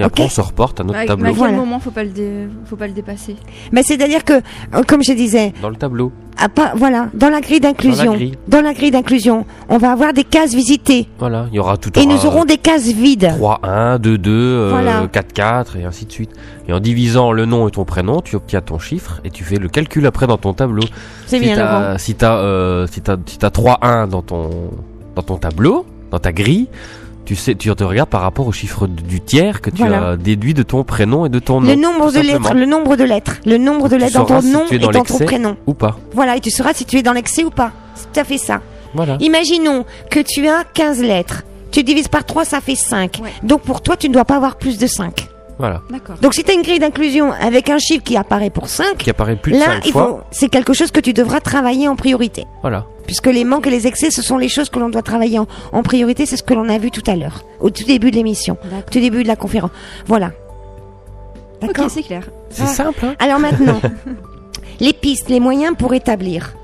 Speaker 2: Et après, on se reporte à notre
Speaker 5: À, à
Speaker 2: tableau.
Speaker 5: quel
Speaker 4: Voilà.
Speaker 5: moment faut pas le dé- faut pas le dépasser?
Speaker 4: Mais c'est-à-dire que, euh, comme je disais,
Speaker 2: Dans le tableau.
Speaker 4: à pas, voilà, dans la grille d'inclusion,
Speaker 2: Dans la grille.
Speaker 4: dans la grille d'inclusion, on va avoir des cases visitées
Speaker 2: Voilà. Il y aura tout
Speaker 4: et nous aurons des cases vides.
Speaker 2: 3, 1, 2, 2, euh,
Speaker 4: Voilà.
Speaker 2: 4, 4 et ainsi de suite. Et en divisant le nom et ton prénom, tu obtiens ton chiffre et tu fais le calcul après dans ton tableau.
Speaker 4: C'est
Speaker 2: si
Speaker 4: bien, Laurent.
Speaker 2: si t'as, euh, si t'as, si t'as 3, 1 dans ton, dans ton tableau, dans ta grille, tu sais, tu te regardes par rapport au chiffre du tiers que tu
Speaker 4: Voilà.
Speaker 2: as déduit de ton prénom et de ton nom.
Speaker 4: Le nombre de lettres, le nombre de lettres, le nombre de lettres dans ton
Speaker 2: si
Speaker 4: nom et
Speaker 2: dans
Speaker 4: dans ton prénom.
Speaker 2: Ou pas.
Speaker 4: Voilà, et tu sauras si tu es dans l'excès ou pas. C'est tout à fait ça.
Speaker 2: Voilà.
Speaker 4: Imaginons que tu as 15 lettres. Tu divises par 3, ça fait 5.
Speaker 5: Ouais.
Speaker 4: Donc pour toi, tu ne dois pas avoir plus de 5.
Speaker 2: Voilà.
Speaker 5: D'accord.
Speaker 4: Donc si tu as une grille d'inclusion avec un chiffre qui apparaît pour 5,
Speaker 2: Qui apparaît plus de
Speaker 4: là,
Speaker 2: 5
Speaker 4: il
Speaker 2: fois.
Speaker 4: faut, c'est quelque chose que tu devras travailler en priorité.
Speaker 2: Voilà.
Speaker 4: Puisque les manques et les excès, ce sont les choses que l'on doit travailler en, en priorité, c'est ce que l'on a vu tout à l'heure, au tout début de l'émission, au tout début de la conférence. Voilà. D'accord
Speaker 5: Ok, c'est clair.
Speaker 2: C'est
Speaker 4: Ah.
Speaker 2: simple, hein
Speaker 4: Alors maintenant, [LAUGHS] les pistes, les moyens pour établir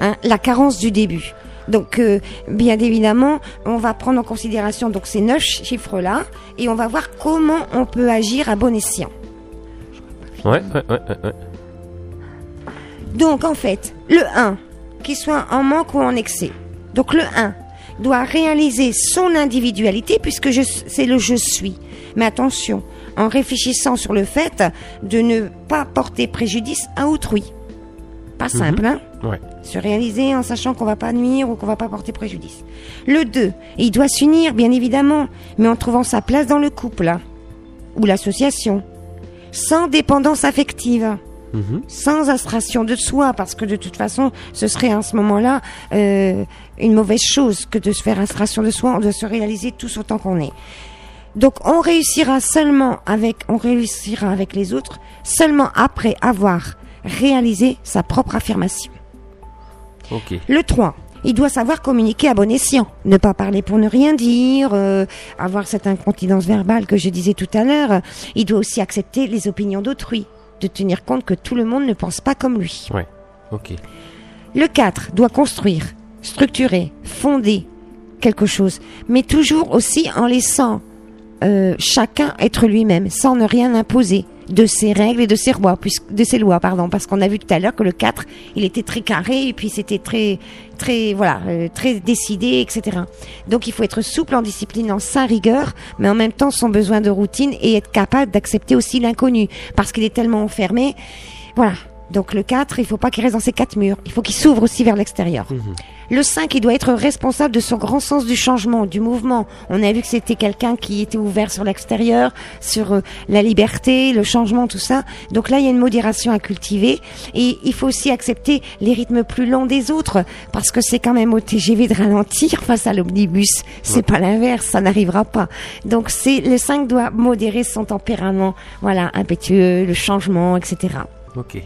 Speaker 4: hein, la carence du début. Donc, euh, bien évidemment, on va prendre en considération donc ces neuf chiffres-là et on va voir comment on peut agir à bon escient.
Speaker 2: Ouais, ouais, ouais, ouais, ouais.
Speaker 4: Donc, en fait, le 1, qu'il soit en manque ou en excès. Donc, le 1 doit réaliser son individualité puisque c'est le je suis. Mais attention, en réfléchissant sur le fait de ne pas porter préjudice à autrui. Pas simple, hein?
Speaker 2: Ouais.
Speaker 4: Se réaliser en sachant qu'on va pas nuire ou qu'on va pas porter préjudice. Le 2, il doit s'unir, bien évidemment, mais en trouvant sa place dans le couple, hein, ou l'association. Sans dépendance affective
Speaker 2: Mhm.
Speaker 4: sans astration de soi, parce que de toute façon, ce serait à ce moment-là euh, une mauvaise chose que de se faire astration de soi, de se réaliser tous autant qu'on est. Donc, on réussira seulement avec, on réussira avec les autres seulement après avoir réalisé sa propre affirmation. Le 3. Il doit savoir communiquer à bon escient, ne pas parler pour ne rien dire, euh, avoir cette incontinence verbale que je disais tout à l'heure. Il doit aussi accepter les opinions d'autrui, de tenir compte que tout le monde ne pense pas comme lui. Le 4 doit construire, structurer, fonder quelque chose, mais toujours aussi en laissant euh, chacun être lui-même, sans ne rien imposer de ses règles et de ses lois, de ses lois, pardon, parce qu'on a vu tout à l'heure que le 4, il était très carré et puis c'était très, très, voilà, euh, très décidé, etc. Donc il faut être souple en disciplinant sa rigueur, mais en même temps son besoin de routine et être capable d'accepter aussi l'inconnu, parce qu'il est tellement enfermé. Voilà. Donc le 4, il faut pas qu'il reste dans ses quatre murs. Il faut qu'il s'ouvre aussi vers l'extérieur. Le 5, il doit être responsable de son grand sens du changement, du mouvement. On a vu que c'était quelqu'un qui était ouvert sur l'extérieur, sur euh, la liberté, le changement, tout ça. Donc là, il y a une modération à cultiver. Et il faut aussi accepter les rythmes plus lents des autres, parce que c'est quand même au TGV de ralentir [LAUGHS] face à l'omnibus. C'est pas l'inverse, ça n'arrivera pas. Donc c'est le 5 doit modérer son tempérament, voilà, impétueux, le changement, etc.
Speaker 2: Ok.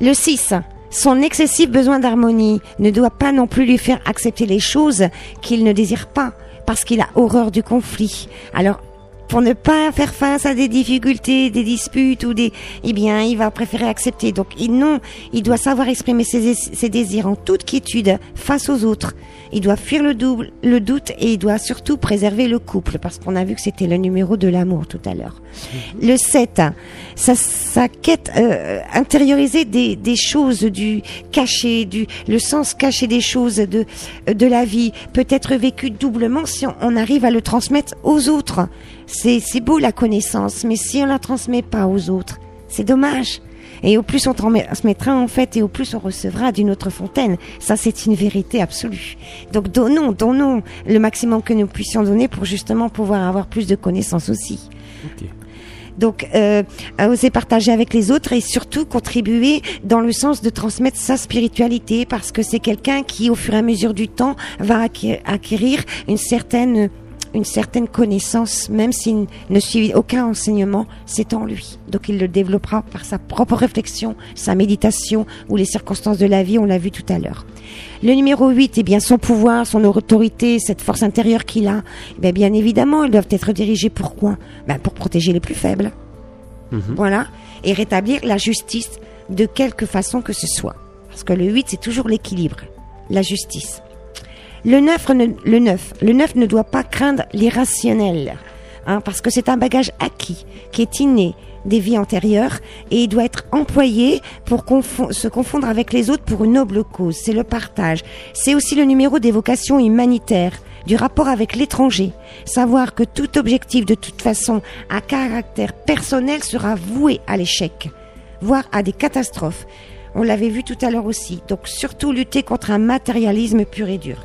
Speaker 4: Le 6. Son excessif besoin d'harmonie ne doit pas non plus lui faire accepter les choses qu'il ne désire pas, parce qu'il a horreur du conflit. Alors, pour ne pas faire face à des difficultés, des disputes ou des, eh bien, il va préférer accepter. Donc, il, non, il doit savoir exprimer ses, désirs en toute quiétude face aux autres. Il doit fuir le doute et il doit surtout préserver le couple, parce qu'on a vu que c'était le numéro de l'amour tout à l'heure. Le 7, sa, sa quête euh, intériorisée des, des choses, du caché, du le sens caché des choses de de la vie peut être vécu doublement si on arrive à le transmettre aux autres. C'est c'est beau la connaissance, mais si on la transmet pas aux autres, c'est dommage. Et au plus on transmettra en fait, et au plus on recevra d'une autre fontaine. Ça, c'est une vérité absolue. Donc donnons, donnons le maximum que nous puissions donner pour justement pouvoir avoir plus de connaissances aussi. Donc, euh, oser partager avec les autres et surtout contribuer dans le sens de transmettre sa spiritualité parce que c'est quelqu'un qui, au fur et à mesure du temps, va acquérir une certaine une certaine connaissance, même s'il ne suit aucun enseignement, c'est en lui. Donc il le développera par sa propre réflexion, sa méditation ou les circonstances de la vie, on l'a vu tout à l'heure. Le numéro 8, eh bien, son pouvoir, son autorité, cette force intérieure qu'il a, eh bien, bien évidemment, ils doivent être dirigés pourquoi ben, Pour protéger les plus faibles.
Speaker 2: Mhm.
Speaker 4: Voilà. Et rétablir la justice de quelque façon que ce soit. Parce que le 8, c'est toujours l'équilibre, la justice. Le 9, ne, le 9, le 9 ne doit pas craindre l'irrationnel, hein, parce que c'est un bagage acquis, qui est inné des vies antérieures, et il doit être employé pour se confondre avec les autres pour une noble cause. C'est le partage. C'est aussi le numéro des vocations humanitaires, du rapport avec l'étranger. Savoir que tout objectif, de toute façon, à caractère personnel sera voué à l'échec, voire à des catastrophes. On l'avait vu tout à l'heure aussi. Donc surtout lutter contre un matérialisme pur et dur.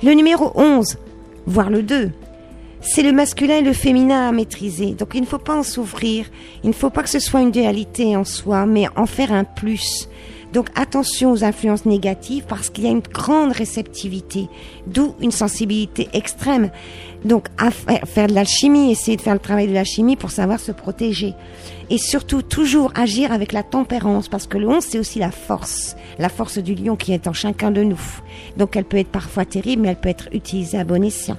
Speaker 4: Le numéro 11, voire le 2, c'est le masculin et le féminin à maîtriser. Donc il ne faut pas en souffrir. Il ne faut pas que ce soit une dualité en soi, mais en faire un plus. Donc attention aux influences négatives parce qu'il y a une grande réceptivité, d'où une sensibilité extrême. Donc faire de l'alchimie, essayer de faire le travail de l'alchimie pour savoir se protéger. Et surtout toujours agir avec la tempérance parce que le 11 c'est aussi la force, la force du lion qui est en chacun de nous. Donc elle peut être parfois terrible mais elle peut être utilisée à bon escient.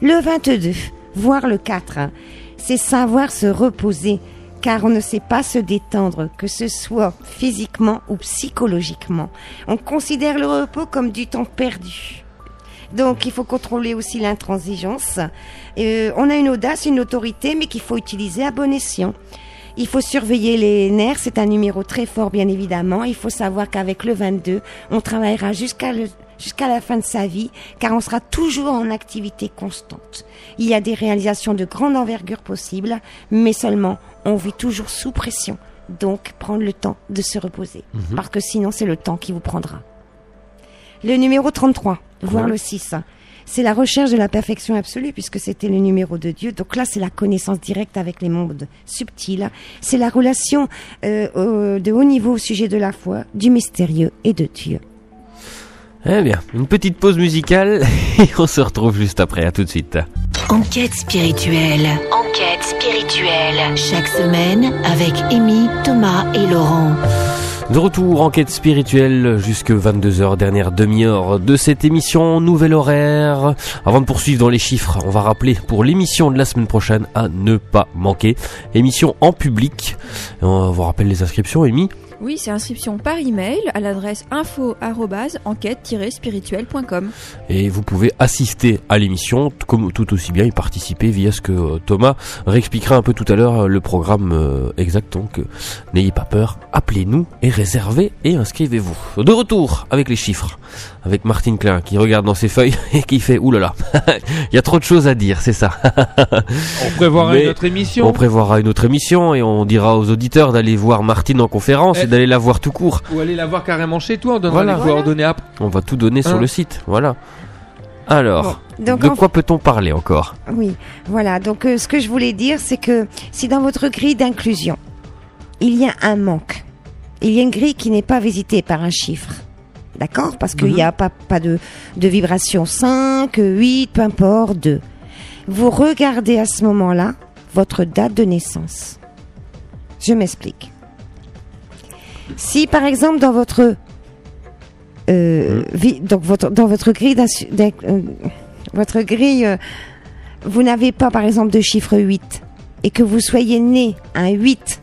Speaker 4: Le 22, voire le 4, c'est savoir se reposer car on ne sait pas se détendre, que ce soit physiquement ou psychologiquement. On considère le repos comme du temps perdu. Donc il faut contrôler aussi l'intransigeance. Euh, on a une audace, une autorité, mais qu'il faut utiliser à bon escient. Il faut surveiller les nerfs, c'est un numéro très fort bien évidemment. Il faut savoir qu'avec le 22, on travaillera jusqu'à jusqu'à la fin de sa vie, car on sera toujours en activité constante. Il y a des réalisations de grande envergure possibles, mais seulement on vit toujours sous pression. Donc, prendre le temps de se reposer.
Speaker 2: Mhm.
Speaker 4: Parce que sinon, c'est le temps qui vous prendra. Le numéro 33, voire le 6, c'est la recherche de la perfection absolue, puisque c'était le numéro de Dieu. Donc là, c'est la connaissance directe avec les mondes subtils. C'est la relation euh, au- de haut niveau au sujet de la foi, du mystérieux et de Dieu.
Speaker 2: Eh bien, une petite pause musicale [LAUGHS] et on se retrouve juste après. À tout de suite.
Speaker 1: Enquête spirituelle. Enquête spirituelle. Chaque semaine avec Amy, Thomas et Laurent.
Speaker 2: De retour en quête spirituelle jusque 22h, dernière demi-heure de cette émission, nouvel horaire. Avant de poursuivre dans les chiffres, on va rappeler pour l'émission de la semaine prochaine à ne pas manquer. Émission en public. Et On vous rappelle les inscriptions, Amy?
Speaker 5: Oui, c'est inscription par email à l'adresse info-enquête-spirituelle.com.
Speaker 2: Et vous pouvez assister à l'émission, comme tout aussi bien y participer via ce que euh, Thomas réexpliquera un peu tout à l'heure euh, le programme euh, exact. Donc n'ayez pas peur, appelez-nous et réservez et inscrivez-vous. De retour avec les chiffres, avec Martine Klein qui regarde dans ses feuilles [LAUGHS] et qui fait oulala, [LAUGHS] il y a trop de choses à dire, c'est ça. [LAUGHS]
Speaker 3: On prévoira
Speaker 2: Mais
Speaker 3: une autre émission.
Speaker 2: On prévoira une autre émission et on dira aux auditeurs d'aller voir Martine en conférence
Speaker 3: Eh.
Speaker 2: et d'aller la voir tout court.
Speaker 3: Ou aller la voir carrément chez toi, on donnera
Speaker 2: Voilà.
Speaker 3: les coordonnées après.
Speaker 2: On va tout donner sur
Speaker 3: Hein.
Speaker 2: le site, voilà. Alors,
Speaker 4: Donc,
Speaker 2: de
Speaker 4: en
Speaker 2: quoi peut-on parler encore?
Speaker 4: Oui, voilà. Donc, euh, ce que je voulais dire, c'est que si dans votre grille d'inclusion, il y a un manque, il y a une grille qui n'est pas visitée par un chiffre, d'accord? Parce qu'il n'y a pas, pas de, de vibration 5, 8, peu importe, 2. Vous regardez à ce moment-là votre date de naissance. Je m'explique. Si, par exemple, dans votre... euh, donc votre, dans votre grille euh, votre grille euh, vous n'avez pas par exemple de chiffre 8 et que vous soyez né un 8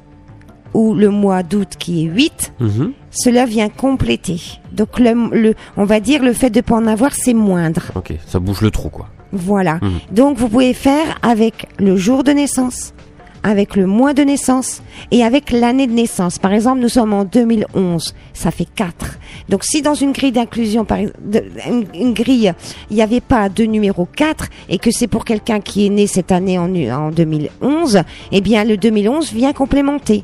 Speaker 4: ou le mois d'août qui est 8,
Speaker 2: Mhm.
Speaker 4: cela vient compléter. Donc le, le- on va dire le fait de ne pas en avoir, c'est moindre.
Speaker 2: Ok, ça bouge le trou quoi.
Speaker 4: Voilà.
Speaker 2: Mhm.
Speaker 4: Donc vous pouvez faire avec le jour de naissance, avec le mois de naissance et avec l'année de naissance. Par exemple, nous sommes en 2011, ça fait 4. Donc si dans une grille d'inclusion, par de- une, grille, il n'y avait pas de numéro 4 et que c'est pour quelqu'un qui est né cette année en 2011, eh bien le 2011 vient complémenter.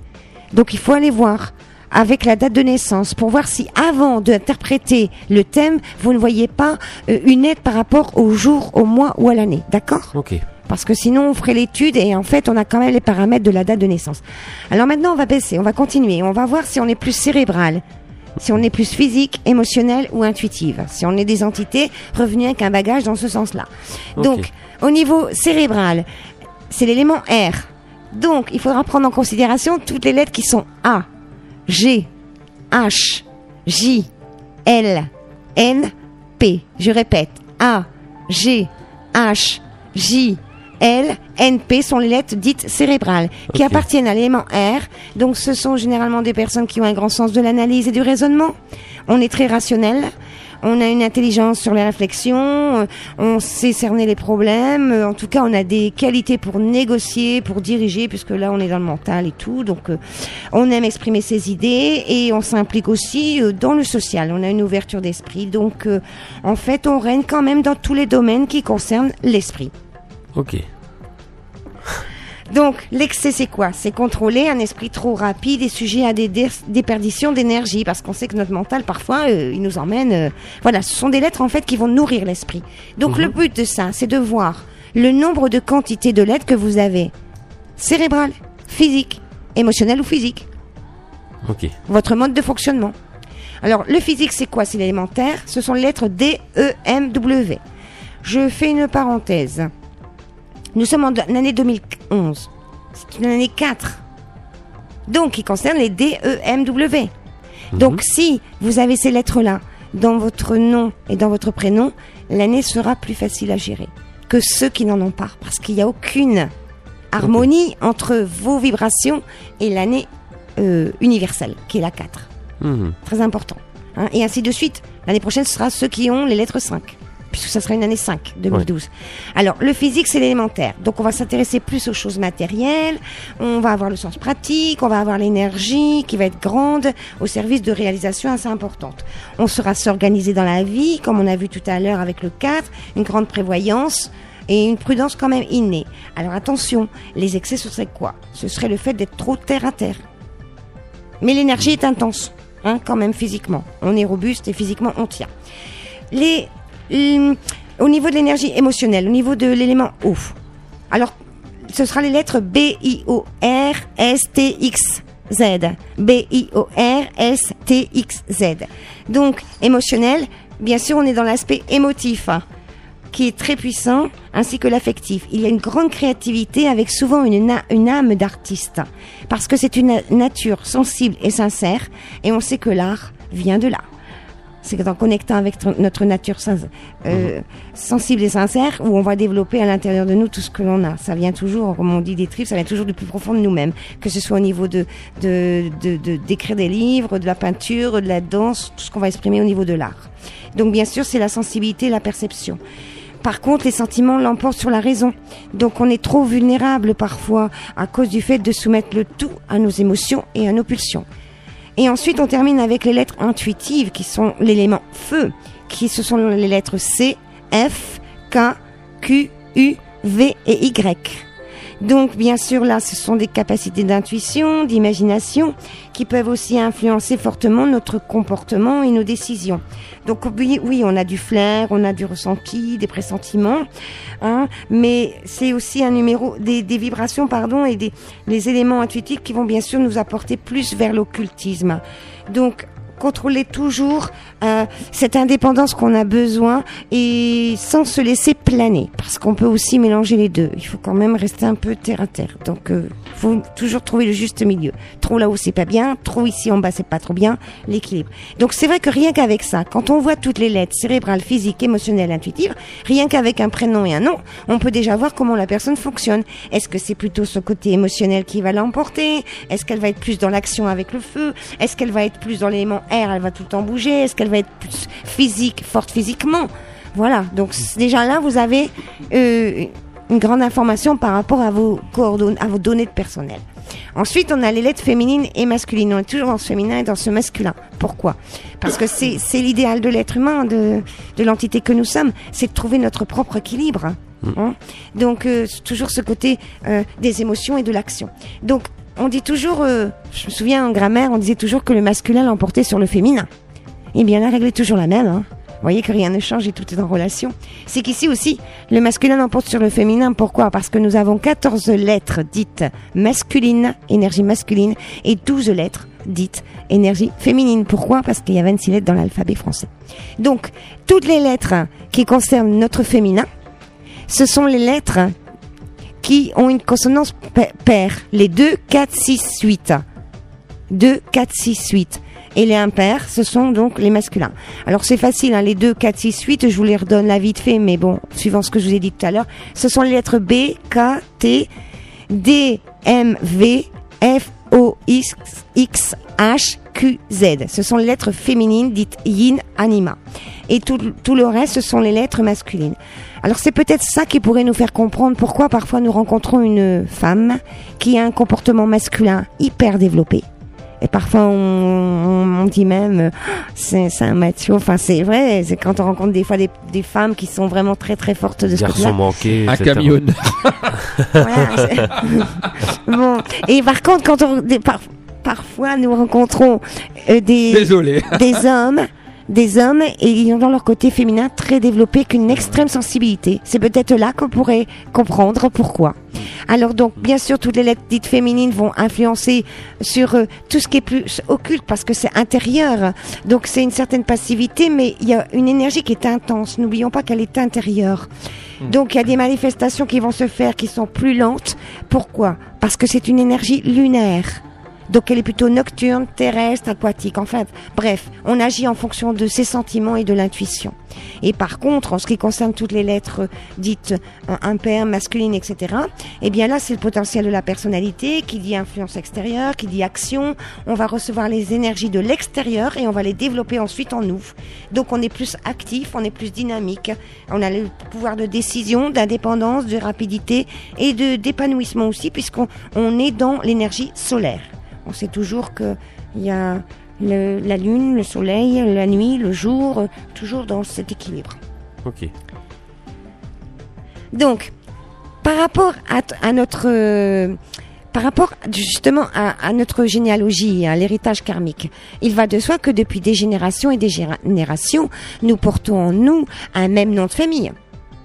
Speaker 4: Donc il faut aller voir avec la date de naissance pour voir si avant d'interpréter le thème, vous ne voyez pas euh, une aide par rapport au jour, au mois ou à l'année. D'accord?
Speaker 2: Ok.
Speaker 4: Parce que sinon on ferait l'étude et en fait on a quand même les paramètres de la date de naissance. Alors maintenant on va baisser, on va continuer, on va voir si on est plus cérébral. Si on est plus physique, émotionnel ou intuitive. Si on est des entités revenues avec un bagage dans ce sens-là. Donc, au niveau cérébral, c'est l'élément R. Donc, il faudra prendre en considération toutes les lettres qui sont A, G, H, J, L, N, P. Je répète, A, G, H, J, L, N, P sont les lettres dites cérébrales qui appartiennent à l'élément R. Donc, ce sont généralement des personnes qui ont un grand sens de l'analyse et du raisonnement. On est très rationnel. On a une intelligence sur les réflexions, euh, on sait cerner les problèmes, euh, en tout cas on a des qualités pour négocier, pour diriger, puisque là on est dans le mental et tout, donc euh, on aime exprimer ses idées et on s'implique aussi dans le social, on a une ouverture d'esprit, donc en fait on règne quand même dans tous les domaines qui concernent l'esprit.
Speaker 2: Ok.
Speaker 4: Donc, l'excès, c'est quoi? C'est contrôler un esprit trop rapide et sujet à des dé- déperditions d'énergie, parce qu'on sait que notre mental, parfois, euh, il nous emmène... euh, voilà, ce sont des lettres, en fait, qui vont nourrir l'esprit. Donc, le but de ça, c'est de voir le nombre de quantités de lettres que vous avez. Cérébrales, physiques, émotionnelles ou physiques.
Speaker 2: Ok.
Speaker 4: Votre mode de fonctionnement. Alors, le physique, c'est quoi? C'est l'élémentaire. Ce sont les lettres D, E, M, W. Je fais une parenthèse. Nous sommes en année 2011. C'est une année 4. Donc, qui concerne les D, E, M, W. Donc, si vous avez ces lettres-là dans votre nom et dans votre prénom, l'année sera plus facile à gérer que ceux qui n'en ont pas. Parce qu'il n'y a aucune harmonie entre vos vibrations et l'année euh, universelle, qui est la 4.
Speaker 2: Mhm.
Speaker 4: Très important. hein. et ainsi de suite. L'année prochaine, ce sera ceux qui ont les lettres 5. Puisque ça sera une année 5, 2012. Alors, le physique, c'est l'élémentaire. Donc, on va s'intéresser plus aux choses matérielles. On va avoir le sens pratique. On va avoir l'énergie qui va être grande au service de réalisations assez importantes. On sera s'organiser dans la vie, comme on a vu tout à l'heure avec le 4, une grande prévoyance et une prudence quand même innée. Alors, attention, les excès, ce serait quoi? Ce serait le fait d'être trop terre à terre. Mais l'énergie est intense, hein, quand même physiquement. On est robuste et physiquement on tient. Les, hum, au niveau de l'énergie émotionnelle, au niveau de l'élément eau. Alors, ce sera les lettres B, I, O, R, S, T, X, Z. B, I, O, R, S, T, X, Z. Donc, émotionnel, bien sûr, on est dans l'aspect émotif hein, qui est très puissant, ainsi que l'affectif. Il y a une grande créativité avec souvent une, une âme d'artiste, parce que c'est une na- nature sensible et sincère, et on sait que l'art vient de là. C'est en connectant avec tr- notre nature euh, sensible et sincère où on va développer à l'intérieur de nous tout ce que l'on a. Ça vient toujours, comme on dit des tripes, ça vient toujours du plus profond de nous-mêmes, que ce soit au niveau de de de- de- d'écrire des livres, de la peinture, de la danse, tout ce qu'on va exprimer au niveau de l'art. Donc bien sûr, c'est la sensibilité, la perception. Par contre, les sentiments l'emportent sur la raison. Donc on est trop vulnérable parfois à cause du fait de soumettre le tout à nos émotions et à nos pulsions. Et ensuite, on termine avec les lettres intuitives qui sont l'élément feu, qui ce sont les lettres C, F, K, Q, U, V et Y. Donc, bien sûr, là, ce sont des capacités d'intuition, d'imagination, qui peuvent aussi influencer fortement notre comportement et nos décisions. Donc, oui, oui, on a du flair, on a du ressenti, des pressentiments, hein, mais c'est aussi un numéro, des, des vibrations, pardon, et des les éléments intuitifs qui vont bien sûr nous apporter plus vers l'occultisme. Donc, contrôler toujours euh, cette indépendance qu'on a besoin et sans se laisser planer parce qu'on peut aussi mélanger les deux. Il faut quand même rester un peu terre à terre. Donc euh, faut toujours trouver le juste milieu. Trop là-haut c'est pas bien. Trop ici en bas c'est pas trop bien. L'équilibre. Donc c'est vrai que rien qu'avec ça quand on voit toutes les lettres cérébrales physiques émotionnelles intuitives rien qu'avec un prénom et un nom on peut déjà voir comment la personne fonctionne. Est-ce que c'est plutôt ce côté émotionnel qui va l'emporter? Est-ce qu'elle va être plus dans l'action avec le feu? Est-ce qu'elle va être plus dans l'élément air? Elle va tout le temps bouger? Est-ce va être plus physique forte physiquement voilà donc déjà là vous avez euh, une grande information par rapport à vos coordonnées à vos données de personnel Ensuite, on a les lettres féminines et masculines. On est toujours dans ce féminin et dans ce masculin. Pourquoi? Parce que c'est l'idéal de l'être humain, de, de l'entité que nous sommes, c'est de trouver notre propre équilibre. hein. Donc, euh, toujours ce côté euh, des émotions et de l'action. Donc, on dit toujours, euh, je me souviens en grammaire, on disait toujours que le masculin l'emportait sur le féminin. Eh bien, la règle est toujours la même. Hein. Vous voyez que rien ne change et tout est en relation. C'est qu'ici aussi, le masculin l'emporte sur le féminin. Pourquoi? Parce que nous avons 14 lettres dites masculines, énergie masculine, et 12 lettres dites énergie féminine. Pourquoi? Parce qu'il y a 26 lettres dans l'alphabet français. Donc, toutes les lettres qui concernent notre féminin, ce sont les lettres qui ont une consonance pa- paire. Les 2, 4, 6, 8. 2, 4, 6, 8. Et les impairs, ce sont donc les masculins. Alors c'est facile, hein, les 2, 4, 6, 8, je vous les redonne là vite fait, mais bon, suivant ce que je vous ai dit tout à l'heure, ce sont les lettres B, K, T, D, M, V, F, O, X, X, H, Q, Z. Ce sont les lettres féminines dites yin, anima. Et tout le reste, ce sont les lettres masculines. Alors c'est peut-être ça qui pourrait nous faire comprendre pourquoi parfois nous rencontrons une femme qui a un comportement masculin hyper développé. Et parfois on, on- on dit même euh, c'est c'est un macho. Enfin c'est vrai, c'est quand on rencontre des fois des, des femmes qui sont vraiment très très fortes de ce côté-là.
Speaker 2: manqué.
Speaker 3: Un camionneur. [LAUGHS]
Speaker 4: Voilà, [LAUGHS] bon. Et par contre, quand on, des- par- parfois nous rencontrons euh, des,
Speaker 3: Désolé.
Speaker 4: des hommes des hommes et ils ont dans leur côté féminin très développé qu'une extrême sensibilité. C'est peut-être là qu'on pourrait comprendre pourquoi. Alors donc, bien sûr, toutes les lettres dites féminines vont influencer sur euh, tout ce qui est plus occulte parce que c'est intérieur. Donc c'est une certaine passivité, mais il y a une énergie qui est intense. N'oublions pas qu'elle est intérieure. Donc il y a des manifestations qui vont se faire qui sont plus lentes. Pourquoi? Parce que c'est une énergie lunaire. Donc elle est plutôt nocturne, terrestre, aquatique. Enfin, bref, on agit en fonction de ses sentiments et de l'intuition. Et par contre, en ce qui concerne toutes les lettres dites euh, impaires, masculines, etc., eh bien là, c'est le potentiel de la personnalité qui dit influence extérieure, qui dit action. On va recevoir les énergies de l'extérieur et on va les développer ensuite en nous. Donc on est plus actif, on est plus dynamique. On a le pouvoir de décision, d'indépendance, de rapidité et de d'épanouissement aussi, puisqu'on on est dans l'énergie solaire. On sait toujours qu'il y a le- la lune, le soleil, la nuit, le jour, toujours dans cet équilibre.
Speaker 2: Ok.
Speaker 4: Donc, par rapport à, t- à notre, euh, par rapport justement à, à notre généalogie, à l'héritage karmique, il va de soi que depuis des générations et des générations, nous portons en nous un même nom de famille.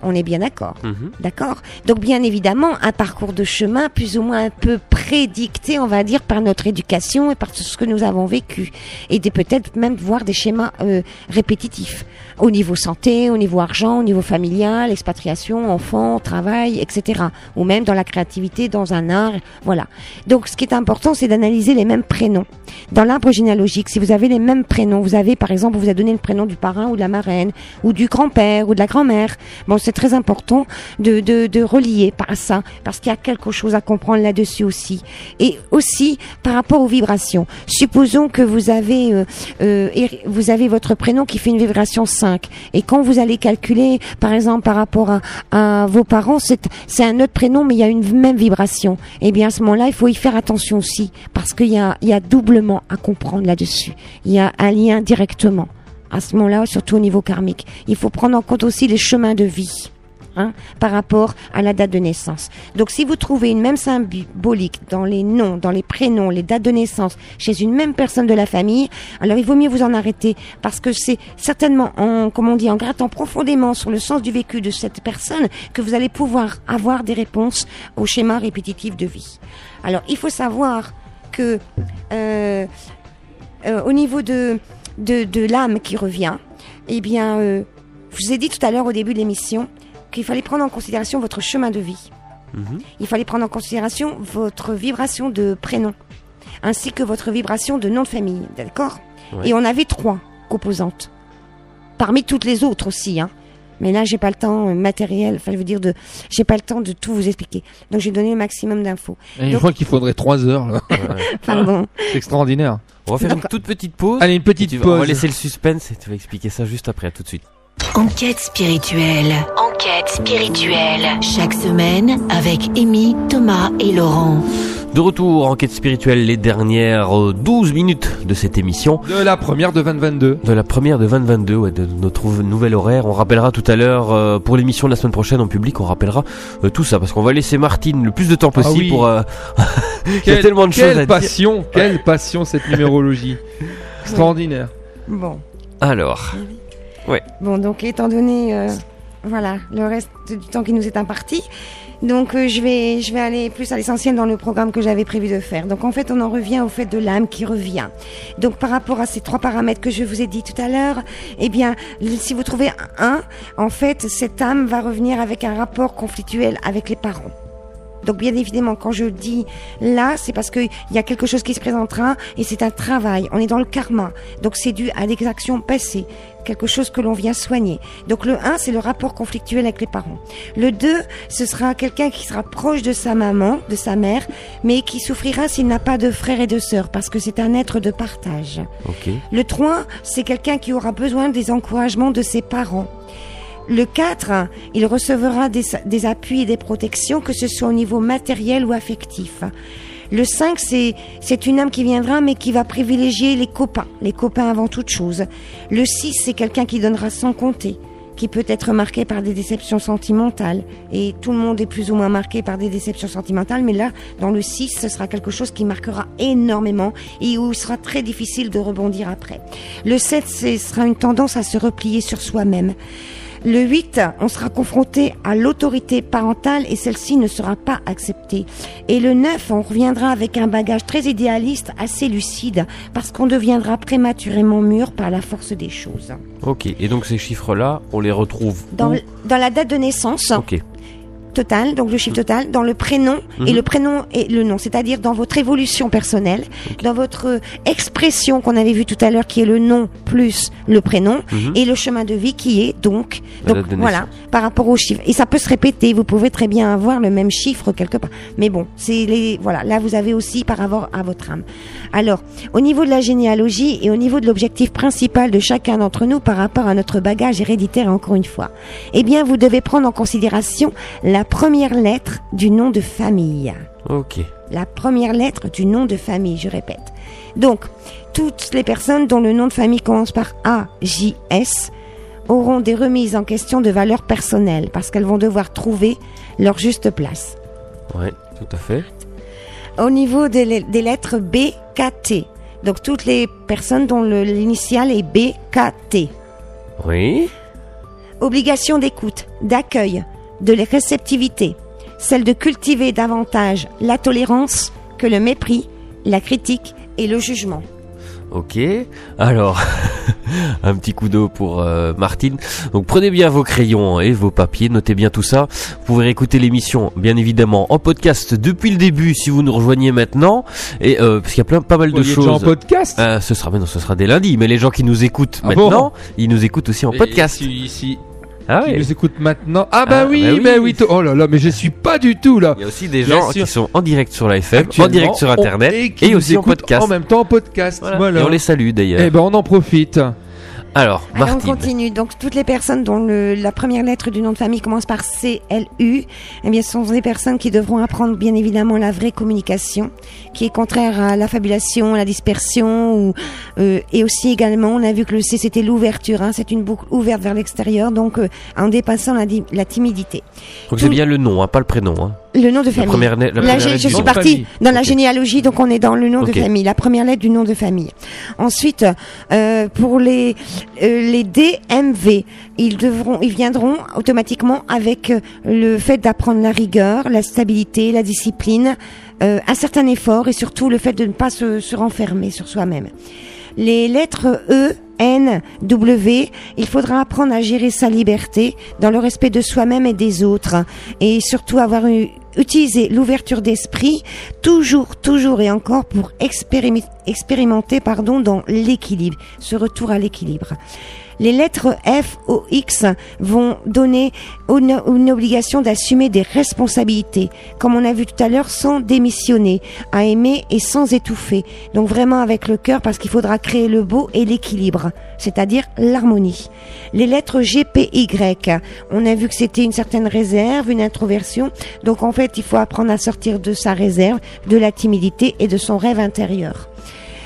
Speaker 4: On est bien d'accord.
Speaker 2: Mhm.
Speaker 4: D'accord? Donc bien évidemment, un parcours de chemin plus ou moins un peu prédicté, on va dire, par notre éducation et par tout ce que nous avons vécu. Et peut-être même voir des schémas euh, répétitifs au niveau santé, au niveau argent, au niveau familial, expatriation, enfant, travail, etc. Ou même dans la créativité, dans un art, voilà. Donc ce qui est important, c'est d'analyser les mêmes prénoms. Dans l'arbre généalogique, si vous avez les mêmes prénoms, vous avez par exemple, vous a donné le prénom du parrain ou de la marraine, ou du grand-père ou de la grand-mère. Bon, c'est très important de, de, de relier par ça, parce qu'il y a quelque chose à comprendre là-dessus aussi. Et aussi par rapport aux vibrations. Supposons que vous avez, euh, euh, vous avez votre prénom qui fait une vibration 5. Et quand vous allez calculer, par exemple, par rapport à, à vos parents, c'est un autre prénom, mais il y a une même vibration. Eh bien, à ce moment-là, il faut y faire attention aussi, parce qu'il y a, y a doublement à comprendre là-dessus. Il y a un lien directement. À ce moment-là, surtout au niveau karmique, il faut prendre en compte aussi les chemins de vie. Hein, par rapport à la date de naissance. Donc si vous trouvez une même symbolique dans les noms, dans les prénoms, les dates de naissance chez une même personne de la famille, alors il vaut mieux vous en arrêter parce que c'est certainement en, comme on dit, en grattant profondément sur le sens du vécu de cette personne que vous allez pouvoir avoir des réponses au schéma répétitif de vie. Alors il faut savoir que euh, euh, au niveau de, de, de l'âme qui revient, eh bien, euh, je vous ai dit tout à l'heure au début de l'émission qu'il fallait prendre en considération votre chemin de vie.
Speaker 2: Mhm.
Speaker 4: Il fallait prendre en considération votre vibration de prénom, ainsi que votre vibration de nom de famille, d'accord?
Speaker 2: Ouais.
Speaker 4: Et on avait trois composantes, parmi toutes les autres aussi, hein. Mais là, j'ai pas le temps euh, matériel, enfin, je veux dire de, j'ai pas le temps de tout vous expliquer. Donc, j'ai donné le maximum d'infos.
Speaker 3: Je crois qu'il faudrait 3 heures. [LAUGHS]
Speaker 4: Pardon.
Speaker 3: C'est extraordinaire.
Speaker 2: On va faire une toute petite pause.
Speaker 3: Allez, une
Speaker 2: Et
Speaker 3: petite
Speaker 2: vas- On va
Speaker 3: pause.
Speaker 2: laisser le suspense et tu vas expliquer ça juste après. À tout de suite.
Speaker 1: Enquête spirituelle. Enquête spirituelle. Chaque semaine avec Amy, Thomas et Laurent.
Speaker 2: De retour en quête spirituelle, les dernières euh, 12 minutes de cette émission.
Speaker 3: De la première de 2022.
Speaker 2: De la première de 2022, ouais, de notre nouvel horaire. On rappellera tout à l'heure, euh, pour l'émission de la semaine prochaine en public, on rappellera euh, tout ça. Parce qu'on va laisser Martine le plus de temps possible
Speaker 3: Ah oui.
Speaker 2: pour... euh, [LAUGHS] Il y a
Speaker 3: Quelle-
Speaker 2: tellement de choses à
Speaker 3: Quelle
Speaker 2: dire.
Speaker 3: passion, quelle passion cette numérologie. [LAUGHS] Extraordinaire.
Speaker 4: Bon.
Speaker 2: Alors,
Speaker 4: Bon, donc étant donné, euh, voilà, le reste du temps qui nous est imparti, donc euh, je vais, je vais aller plus à l'essentiel dans le programme que j'avais prévu de faire. Donc en fait, on en revient au fait de l'âme qui revient. Donc par rapport à ces trois paramètres que je vous ai dit tout à l'heure, eh bien, si vous trouvez un, en fait, cette âme va revenir avec un rapport conflictuel avec les parents. Donc bien évidemment, quand je dis là, c'est parce qu'il y a quelque chose qui se présentera et c'est un travail. On est dans le karma. Donc c'est dû à des actions passées, quelque chose que l'on vient soigner. Donc le 1, c'est le rapport conflictuel avec les parents. Le 2, ce sera quelqu'un qui sera proche de sa maman, de sa mère, mais qui souffrira s'il n'a pas de frères et de sœurs, parce que c'est un être de partage.
Speaker 2: ok.
Speaker 4: Le 3, c'est quelqu'un qui aura besoin des encouragements de ses parents. Le 4, il recevra des, appuis et des protections, que ce soit au niveau matériel ou affectif. Le 5, c'est, une âme qui viendra, mais qui va privilégier les copains, les copains avant toute chose. Le 6, c'est quelqu'un qui donnera sans compter, qui peut être marqué par des déceptions sentimentales. Et tout le monde est plus ou moins marqué par des déceptions sentimentales, mais là, dans le 6, ce sera quelque chose qui marquera énormément et où il sera très difficile de rebondir après. Le 7, ce sera une tendance à se replier sur soi-même. Le 8, on sera confronté à l'autorité parentale et celle-ci ne sera pas acceptée. Et le 9, on reviendra avec un bagage très idéaliste, assez lucide, parce qu'on deviendra prématurément mûr par la force des choses.
Speaker 2: Ok, et donc ces chiffres-là, on les retrouve
Speaker 4: Dans, dans la date de naissance,
Speaker 2: Ok,
Speaker 4: total, donc le chiffre total, dans le prénom et
Speaker 2: Mhm.
Speaker 4: le prénom et le nom, c'est-à-dire dans votre évolution personnelle, dans votre euh, expression qu'on avait vu tout à l'heure qui est le nom plus le prénom
Speaker 2: Mhm.
Speaker 4: et le chemin de vie qui est donc donc voilà par rapport au chiffre et ça peut se répéter, vous pouvez très bien avoir le même chiffre quelque part. Mais bon, c'est les voilà, là vous avez aussi par rapport à votre âme. Alors, au niveau de la généalogie et au niveau de l'objectif principal de chacun d'entre nous par rapport à notre bagage héréditaire encore une fois, eh bien vous devez prendre en considération la première lettre du nom de famille.
Speaker 2: ok.
Speaker 4: La première lettre du nom de famille, je répète. Donc, toutes les personnes dont le nom de famille commence par A, J, S auront des remises en question de valeur personnelle parce qu'elles vont devoir trouver leur juste place.
Speaker 2: Ouais, tout à fait.
Speaker 4: Au niveau des, des lettres B, K, T, donc toutes les personnes dont le- l'initiale est B, K, T.
Speaker 2: Oui.
Speaker 4: Obligation d'écoute, d'accueil, de la réceptivité, celle de cultiver davantage la tolérance que le mépris, la critique et le jugement.
Speaker 2: Ok. Alors, [LAUGHS] un petit coup d'eau pour euh, Martine. Donc prenez bien vos crayons et vos papiers, notez bien tout ça. Vous pouvez écouter l'émission, bien évidemment, en podcast depuis le début si vous nous rejoignez maintenant. Et euh, parce qu'il y a plein, pas mal de
Speaker 3: Vous déjà en
Speaker 2: choses.
Speaker 3: podcast.
Speaker 2: Euh, ce sera, mais non, ce sera dès lundi. Mais les gens qui nous écoutent
Speaker 3: Ah
Speaker 2: maintenant, ils nous écoutent aussi en
Speaker 3: Et
Speaker 2: podcast.
Speaker 3: Si,
Speaker 2: Ah
Speaker 3: qui
Speaker 2: ouais.
Speaker 3: nous écoute maintenant. Ah bah
Speaker 2: Ah,
Speaker 3: oui,
Speaker 2: bah oui.
Speaker 3: bah oui. Oh là là, mais je suis pas du tout là.
Speaker 2: Il y a aussi des
Speaker 3: Bien
Speaker 2: gens
Speaker 3: sûr.
Speaker 2: qui sont en direct sur la FM, en direct sur internet
Speaker 3: et,
Speaker 2: et,
Speaker 3: qui nous
Speaker 2: aussi en podcast.
Speaker 3: En même temps en podcast.
Speaker 2: Voilà.
Speaker 3: Voilà.
Speaker 2: Et on les salue d'ailleurs.
Speaker 3: Eh ben on en profite.
Speaker 2: Alors,
Speaker 4: Alors, on continue. Donc, toutes les personnes dont le- la première lettre du nom de famille commence par C, L, U, eh bien, ce sont des personnes qui devront apprendre, bien évidemment, la vraie communication, qui est contraire à l'affabulation, la dispersion, ou, euh, et aussi également, on a vu que le C, c'était l'ouverture, hein, c'est une boucle ouverte vers l'extérieur, donc, euh, en dépassant la, la timidité.
Speaker 2: Donc c'est bien le nom, hein, pas le prénom. Hein.
Speaker 4: Le nom de
Speaker 2: La
Speaker 4: famille.
Speaker 2: première, ne- la première lettre
Speaker 4: je suis partie dans la généalogie, donc on est dans le nom de famille, la première lettre du nom de famille. Ensuite, euh, pour les les DMV, ils devront, ils viendront automatiquement avec euh, le fait d'apprendre la rigueur, la stabilité, la discipline, euh, un certain effort et surtout le fait de ne pas se, se renfermer sur soi-même. Les lettres E, N, W, il faudra apprendre à gérer sa liberté dans le respect de soi-même et des autres et surtout avoir eu, utilisé l'ouverture d'esprit toujours, toujours et encore pour expérimenter, expérimenter pardon, dans l'équilibre, ce retour à l'équilibre. Les lettres F, O, X vont donner une, une obligation d'assumer des responsabilités, comme on a vu tout à l'heure, sans démissionner, à aimer et sans étouffer. Donc vraiment avec le cœur, parce qu'il faudra créer le beau et l'équilibre, c'est-à-dire l'harmonie. Les lettres G, P, Y, on a vu que c'était une certaine réserve, une introversion. Donc en fait, il faut apprendre à sortir de sa réserve, de la timidité et de son rêve intérieur.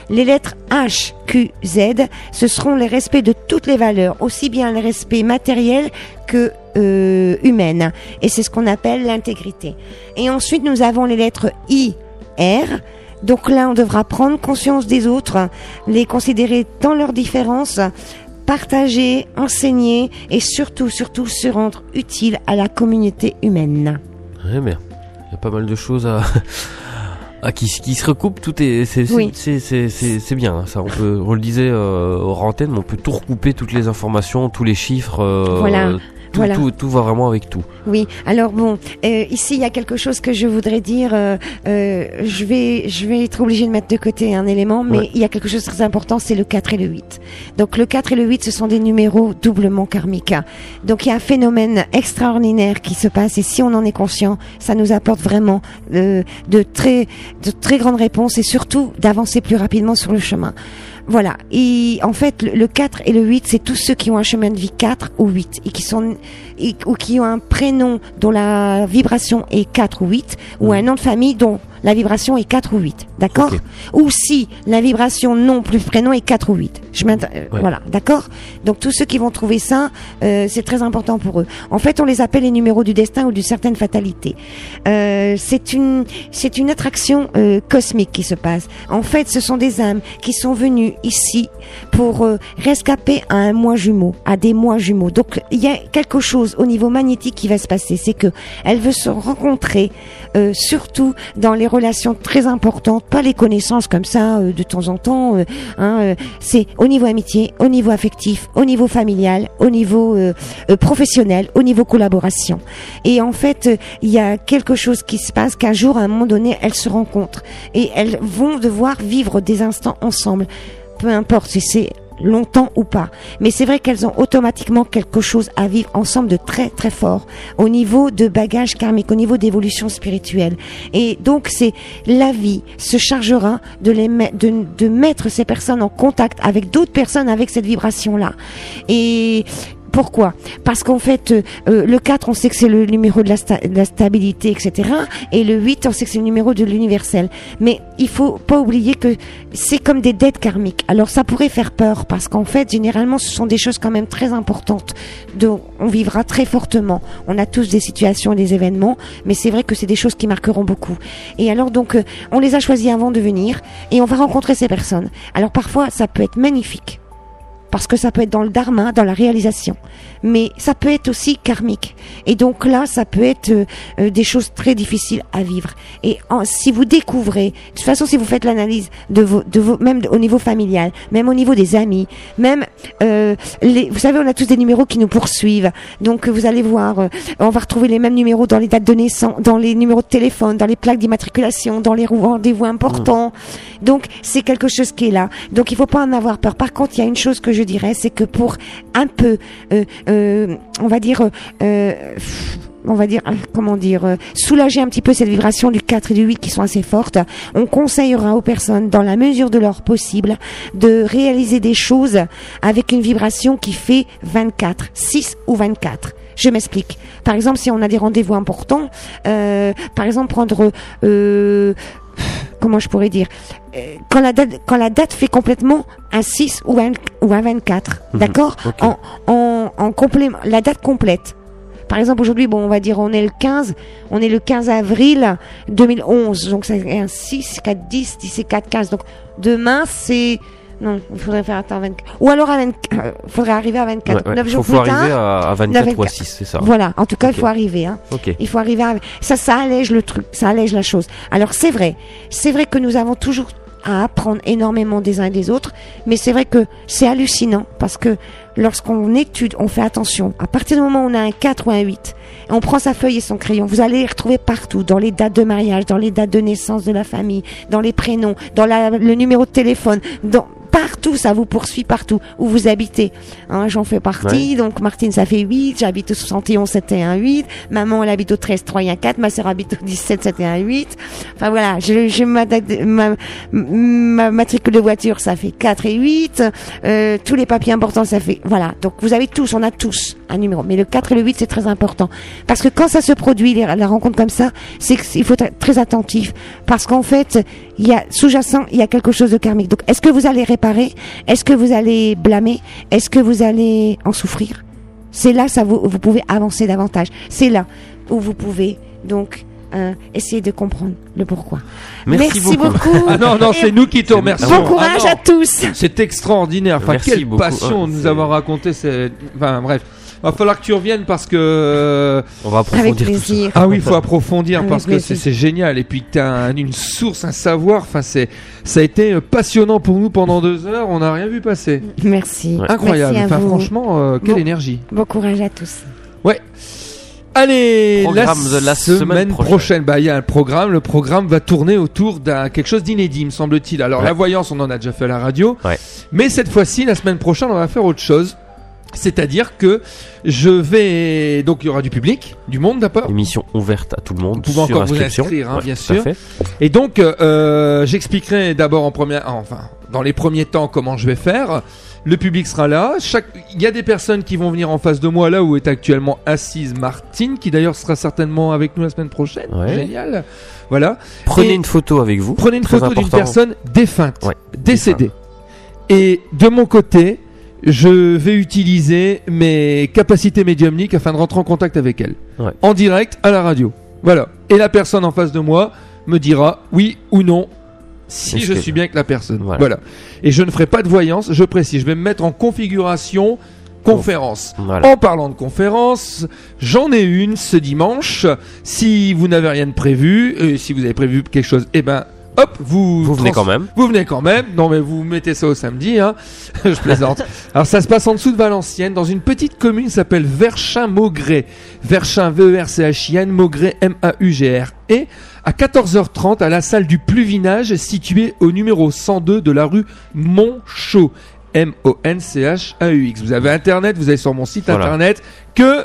Speaker 4: Les lettres H, Q, Z, ce seront les respects de toutes les valeurs, aussi bien les respects matériels que euh, humaines. Et c'est ce qu'on appelle l'intégrité. Et ensuite, nous avons les lettres I, R. Donc là, on devra prendre conscience des autres, les considérer dans leurs différences, partager, enseigner et surtout, surtout se rendre utile à la communauté humaine.
Speaker 2: Ouais, mais il y a pas mal de choses à, à qui, qui se recoupent. Tout est, c'est,
Speaker 4: Oui.
Speaker 2: bien. ça, on peut, on le disait euh, hors antenne, mais on peut tout recouper, toutes les informations, tous les chiffres. euh,
Speaker 4: Voilà.
Speaker 2: Tout,
Speaker 4: Voilà.
Speaker 2: tout, tout va vraiment avec tout.
Speaker 4: Oui, alors bon, euh, ici il y a quelque chose que je voudrais dire. euh, euh, je vais, je vais être obligée de mettre de côté un élément, mais
Speaker 2: Ouais.
Speaker 4: il y a quelque chose de très important, c'est le 4 et le 8. Donc le 4 et le 8, ce sont des numéros doublement karmiques. Donc il y a un phénomène extraordinaire qui se passe et si on en est conscient, ça nous apporte vraiment euh, de très, de très grandes réponses et surtout d'avancer plus rapidement sur le chemin. Voilà. Et en fait, le, le 4 et le 8, c'est tous ceux qui ont un chemin de vie 4 ou 8 et qui sont et- ou qui ont un prénom dont la vibration est 4 ou 8 ou un nom de famille dont la vibration est 4 ou 8. D'accord. Ou si la vibration nom plus prénom est 4 ou 8. Je euh,
Speaker 2: Ouais.
Speaker 4: Voilà, d'accord Donc tous ceux qui vont trouver ça, euh, c'est très important pour eux. En fait, on les appelle les numéros du destin ou d'une certaine fatalité. Euh, c'est une c'est une attraction euh, cosmique qui se passe. En fait, ce sont des âmes qui sont venues ici pour rescaper à un mois jumeau, à des mois jumeaux. Donc il y a quelque chose au niveau magnétique qui va se passer, c'est que elle veut se rencontrer surtout dans les relations très importantes, pas les connaissances comme ça euh, de temps en temps. euh, hein, euh, c'est au niveau amitié, au niveau affectif, au niveau familial, au niveau professionnel, au niveau collaboration. Et en fait, il y a quelque chose qui se passe qu'un jour, à un moment donné, elles se rencontrent et elles vont devoir vivre des instants ensemble. Peu importe si c'est longtemps ou pas. Mais c'est vrai qu'elles ont automatiquement quelque chose à vivre ensemble de très très fort au niveau de bagage karmique, au niveau d'évolution spirituelle. Et donc c'est la vie se chargera de les de, de mettre ces personnes en contact avec d'autres personnes avec cette vibration là. Et pourquoi? Parce qu'en fait, euh, euh, le 4, on sait que c'est le numéro de la, stabilité, etc. Et le 8, on sait que c'est le numéro de l'universel. Mais il faut pas oublier que c'est comme des dettes karmiques. Alors ça pourrait faire peur parce qu'en fait, généralement, ce sont des choses quand même très importantes dont on vivra très fortement. On a tous des situations et des événements, mais c'est vrai que c'est des choses qui marqueront beaucoup. Et alors donc, euh, on les a choisis avant de venir et on va rencontrer ces personnes. Alors parfois, ça peut être magnifique parce que ça peut être dans le dharma, dans la réalisation, mais ça peut être aussi karmique. Et donc là, ça peut être euh, euh, des choses très difficiles à vivre. Et si vous découvrez, de toute façon, si vous faites l'analyse de vos, de vos, même au niveau familial, même au niveau des amis, même, euh, vous savez, on a tous des numéros qui nous poursuivent. Donc vous allez voir, on va retrouver les mêmes numéros dans les dates de naissance, dans les numéros de téléphone, dans les plaques d'immatriculation, dans les rendez-vous importants. Donc c'est quelque chose qui est là. Donc il faut pas en avoir peur. Par contre, il y a une chose que je dirais, c'est que pour un peu, euh, euh, on va dire, euh, pff, on va dire, euh, comment dire, euh, soulager un petit peu cette vibration du 4 et du 8 qui sont assez fortes, on conseillera aux personnes, dans la mesure de leur possible, de réaliser des choses avec une vibration qui fait 24, 6 ou 24. Je m'explique. Par exemple, si on a des rendez-vous importants, euh, par exemple prendre, euh, comment je pourrais dire, euh, quand la date, quand la date fait complètement un 6 ou un, ou un 24,
Speaker 2: Mhm.
Speaker 4: d'accord. En, en, en complément, la date complète. Par exemple, aujourd'hui, bon, on va dire, on est le 15, on est le 15 avril 2011, donc c'est un 6, 4, 10, 10 et 4, 15. Donc, demain, c'est, non, il faudrait faire attends, 24. Ou alors, à 24, euh, faudrait arriver à 24.
Speaker 2: Ouais, ouais.
Speaker 4: 9
Speaker 2: Faut,
Speaker 4: jours
Speaker 2: faut
Speaker 4: plus
Speaker 2: arriver
Speaker 4: tard.
Speaker 2: à, à 24 ou à
Speaker 4: 24.
Speaker 2: 6, c'est ça.
Speaker 4: Voilà. En tout cas, il faut arriver, hein. Il faut arriver à... Ça, ça allège le truc, ça allège la chose. Alors c'est vrai, c'est vrai que nous avons toujours à apprendre énormément des uns et des autres, mais c'est vrai que c'est hallucinant parce que lorsqu'on étude, on fait attention. À partir du moment où on a un 4 ou un 8, et on prend sa feuille et son crayon, vous allez les retrouver partout, dans les dates de mariage, dans les dates de naissance de la famille, dans les prénoms, dans le numéro de téléphone, dans partout, ça vous poursuit partout où vous habitez. Hein, J'en fais partie, donc Martine ça fait 8, j'habite au 71, c'était un 8, maman elle habite au 13, 3 et un 4, ma sœur habite au 17, c'était un 8. Enfin voilà, j'ai j'ai ma, ma, ma matricule de voiture, ça fait 4 et 8, euh, tous les papiers importants, ça fait... Voilà, donc vous avez tous, on a tous un numéro, mais le 4 et le 8 c'est très important. Parce que quand ça se produit, la rencontre comme ça, c'est qu'il faut être très attentif, parce qu'en fait, il y a sous-jacent, il y a quelque chose de karmique. Donc est-ce que vous allez réparer? Est-ce que vous allez blâmer? Est-ce que vous allez en souffrir? C'est là ça vous, vous pouvez avancer davantage. C'est là où vous pouvez donc euh, essayer de comprendre le pourquoi.
Speaker 2: Merci, beaucoup.
Speaker 3: Ah non, non, c'est nous qui te remercions.
Speaker 4: Bon
Speaker 2: Ah
Speaker 4: courage
Speaker 3: Ah
Speaker 4: à tous.
Speaker 3: C'est extraordinaire. Enfin,
Speaker 2: Merci
Speaker 3: quelle
Speaker 2: beaucoup.
Speaker 3: passion
Speaker 2: Ouais,
Speaker 3: de nous avoir raconté. cette- Enfin, bref. Va falloir que tu reviennes parce que. euh,
Speaker 2: On va
Speaker 4: Avec
Speaker 2: approfondir tout ça.
Speaker 4: plaisir.
Speaker 3: Ah oui, il faut approfondir
Speaker 4: Avec
Speaker 3: parce que c'est génial. Et puis que tu as une source, un savoir. Enfin, c'est ça a été euh, passionnant pour nous pendant deux heures. On n'a rien vu passer.
Speaker 4: Merci.
Speaker 2: Ouais.
Speaker 3: Incroyable.
Speaker 4: Merci à
Speaker 3: Enfin,
Speaker 4: vous.
Speaker 3: franchement, euh, quelle
Speaker 4: Bon.
Speaker 3: énergie.
Speaker 4: Bon courage à tous.
Speaker 3: Allez,
Speaker 2: Programme de la semaine prochaine.
Speaker 3: Bah, il y a un programme. Le programme va tourner autour d'un quelque chose d'inédit, me semble-t-il. Alors,
Speaker 2: Ouais.
Speaker 3: la voyance, on en a déjà fait à la radio.
Speaker 2: Ouais.
Speaker 3: Mais cette fois-ci, la semaine prochaine, on va faire autre chose. C'est-à-dire que je vais donc il y aura du public, du monde d'abord.
Speaker 2: Émission ouverte à tout le monde.
Speaker 3: Vous pouvez encore vous inscrire, hein,
Speaker 2: Ouais,
Speaker 3: bien sûr. Et donc, euh, j'expliquerai d'abord en première, enfin, dans les premiers temps comment je vais faire. Le public sera là. Chaque, il y a des personnes qui vont venir en face de moi là où est actuellement assise Martine, qui d'ailleurs sera certainement avec nous la semaine prochaine.
Speaker 2: Ouais.
Speaker 3: Génial. Voilà.
Speaker 2: Prenez
Speaker 3: Et-
Speaker 2: une photo avec vous.
Speaker 3: Prenez une
Speaker 2: Très
Speaker 3: photo d'une personne défunte,
Speaker 2: Ouais,
Speaker 3: décédée. Et de mon côté, je vais utiliser mes capacités médiumniques afin de rentrer en contact avec elle.
Speaker 2: Ouais.
Speaker 3: En direct à la radio. Voilà. Et la personne en face de moi me dira oui ou non si je suis bien avec la personne.
Speaker 2: Voilà.
Speaker 3: Voilà. Et je ne ferai pas de voyance, je précise. Je vais me mettre en configuration conférence.
Speaker 2: Voilà.
Speaker 3: En parlant de conférence, j'en ai une ce dimanche. Si vous n'avez rien de prévu, euh, si vous avez prévu quelque chose, eh ben, hop, vous
Speaker 2: Vous venez quand même.
Speaker 3: Vous venez quand même. Non, mais vous mettez ça au samedi, hein. [LAUGHS] Je plaisante. Alors, ça se passe en dessous de Valenciennes, dans une petite commune qui s'appelle Verchin-Maugret. Verchin, V-E-R-C-H-I-N, Maugret, M-A-U-G-R. Et à 14h30, à la salle du Pluvinage, située au numéro 102 de la rue Montchaud. M-O-N-C-H-A-U-X. Vous avez internet, vous allez sur mon site
Speaker 2: Voilà.
Speaker 3: internet que,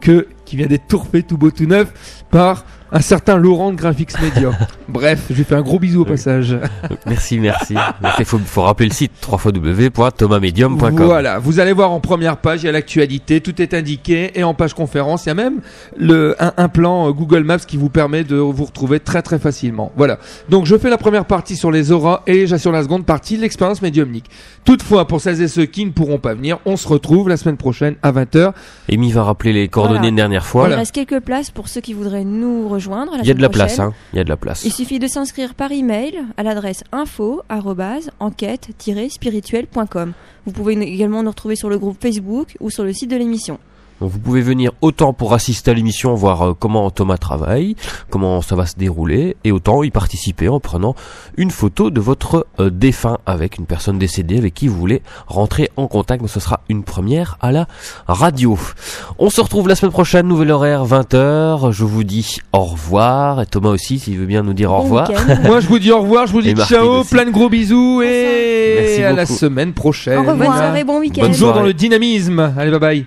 Speaker 3: que, qui vient d'être refait, tout beau, tout neuf par un certain Laurent de Graphics Media. [LAUGHS] Bref, je lui fais un gros bisou au passage. [LAUGHS]
Speaker 2: Merci, merci. Il faut, faut rappeler le site www.thomasmedium.com.
Speaker 3: Voilà, vous allez voir en première page, il y a l'actualité, tout est indiqué, et en page conférence, il y a même le, un, un plan euh, Google Maps qui vous permet de vous retrouver très très facilement. Voilà. Donc je fais la première partie sur les auras et j'assure la seconde partie, l'expérience médiumnique. Toutefois, pour celles et ceux qui ne pourront pas venir, on se retrouve la semaine prochaine à 20h.
Speaker 2: Amy va rappeler les coordonnées
Speaker 5: Voilà.
Speaker 2: une dernière fois.
Speaker 5: Il reste quelques places pour ceux qui voudraient nous rejoindre. La
Speaker 2: Il y a de la
Speaker 5: semaine
Speaker 2: place,
Speaker 5: prochaine.
Speaker 2: hein. Il y a de la place.
Speaker 5: Il suffit de s'inscrire par email à l'adresse info-enquête-spirituelle.com. Vous pouvez également nous retrouver sur le groupe Facebook ou sur le site de l'émission.
Speaker 2: Donc, vous pouvez venir autant pour assister à l'émission, voir euh, comment Thomas travaille, comment ça va se dérouler, et autant y participer en prenant une photo de votre euh, défunt avec une personne décédée avec qui vous voulez rentrer en contact. Mais ce sera une première à la radio. On se retrouve la semaine prochaine, nouvel horaire 20h. Je vous dis au revoir. Et Thomas aussi, s'il veut bien nous dire au revoir.
Speaker 3: Moi je vous dis au revoir, je vous dis
Speaker 2: Et
Speaker 3: ciao,
Speaker 2: aussi.
Speaker 3: plein de gros bisous et
Speaker 2: Merci
Speaker 3: à la semaine prochaine.
Speaker 4: Au revoir.
Speaker 5: Bonne soirée, bon week-end.
Speaker 2: Bonne
Speaker 3: Toujours dans le dynamisme. Allez, bye bye.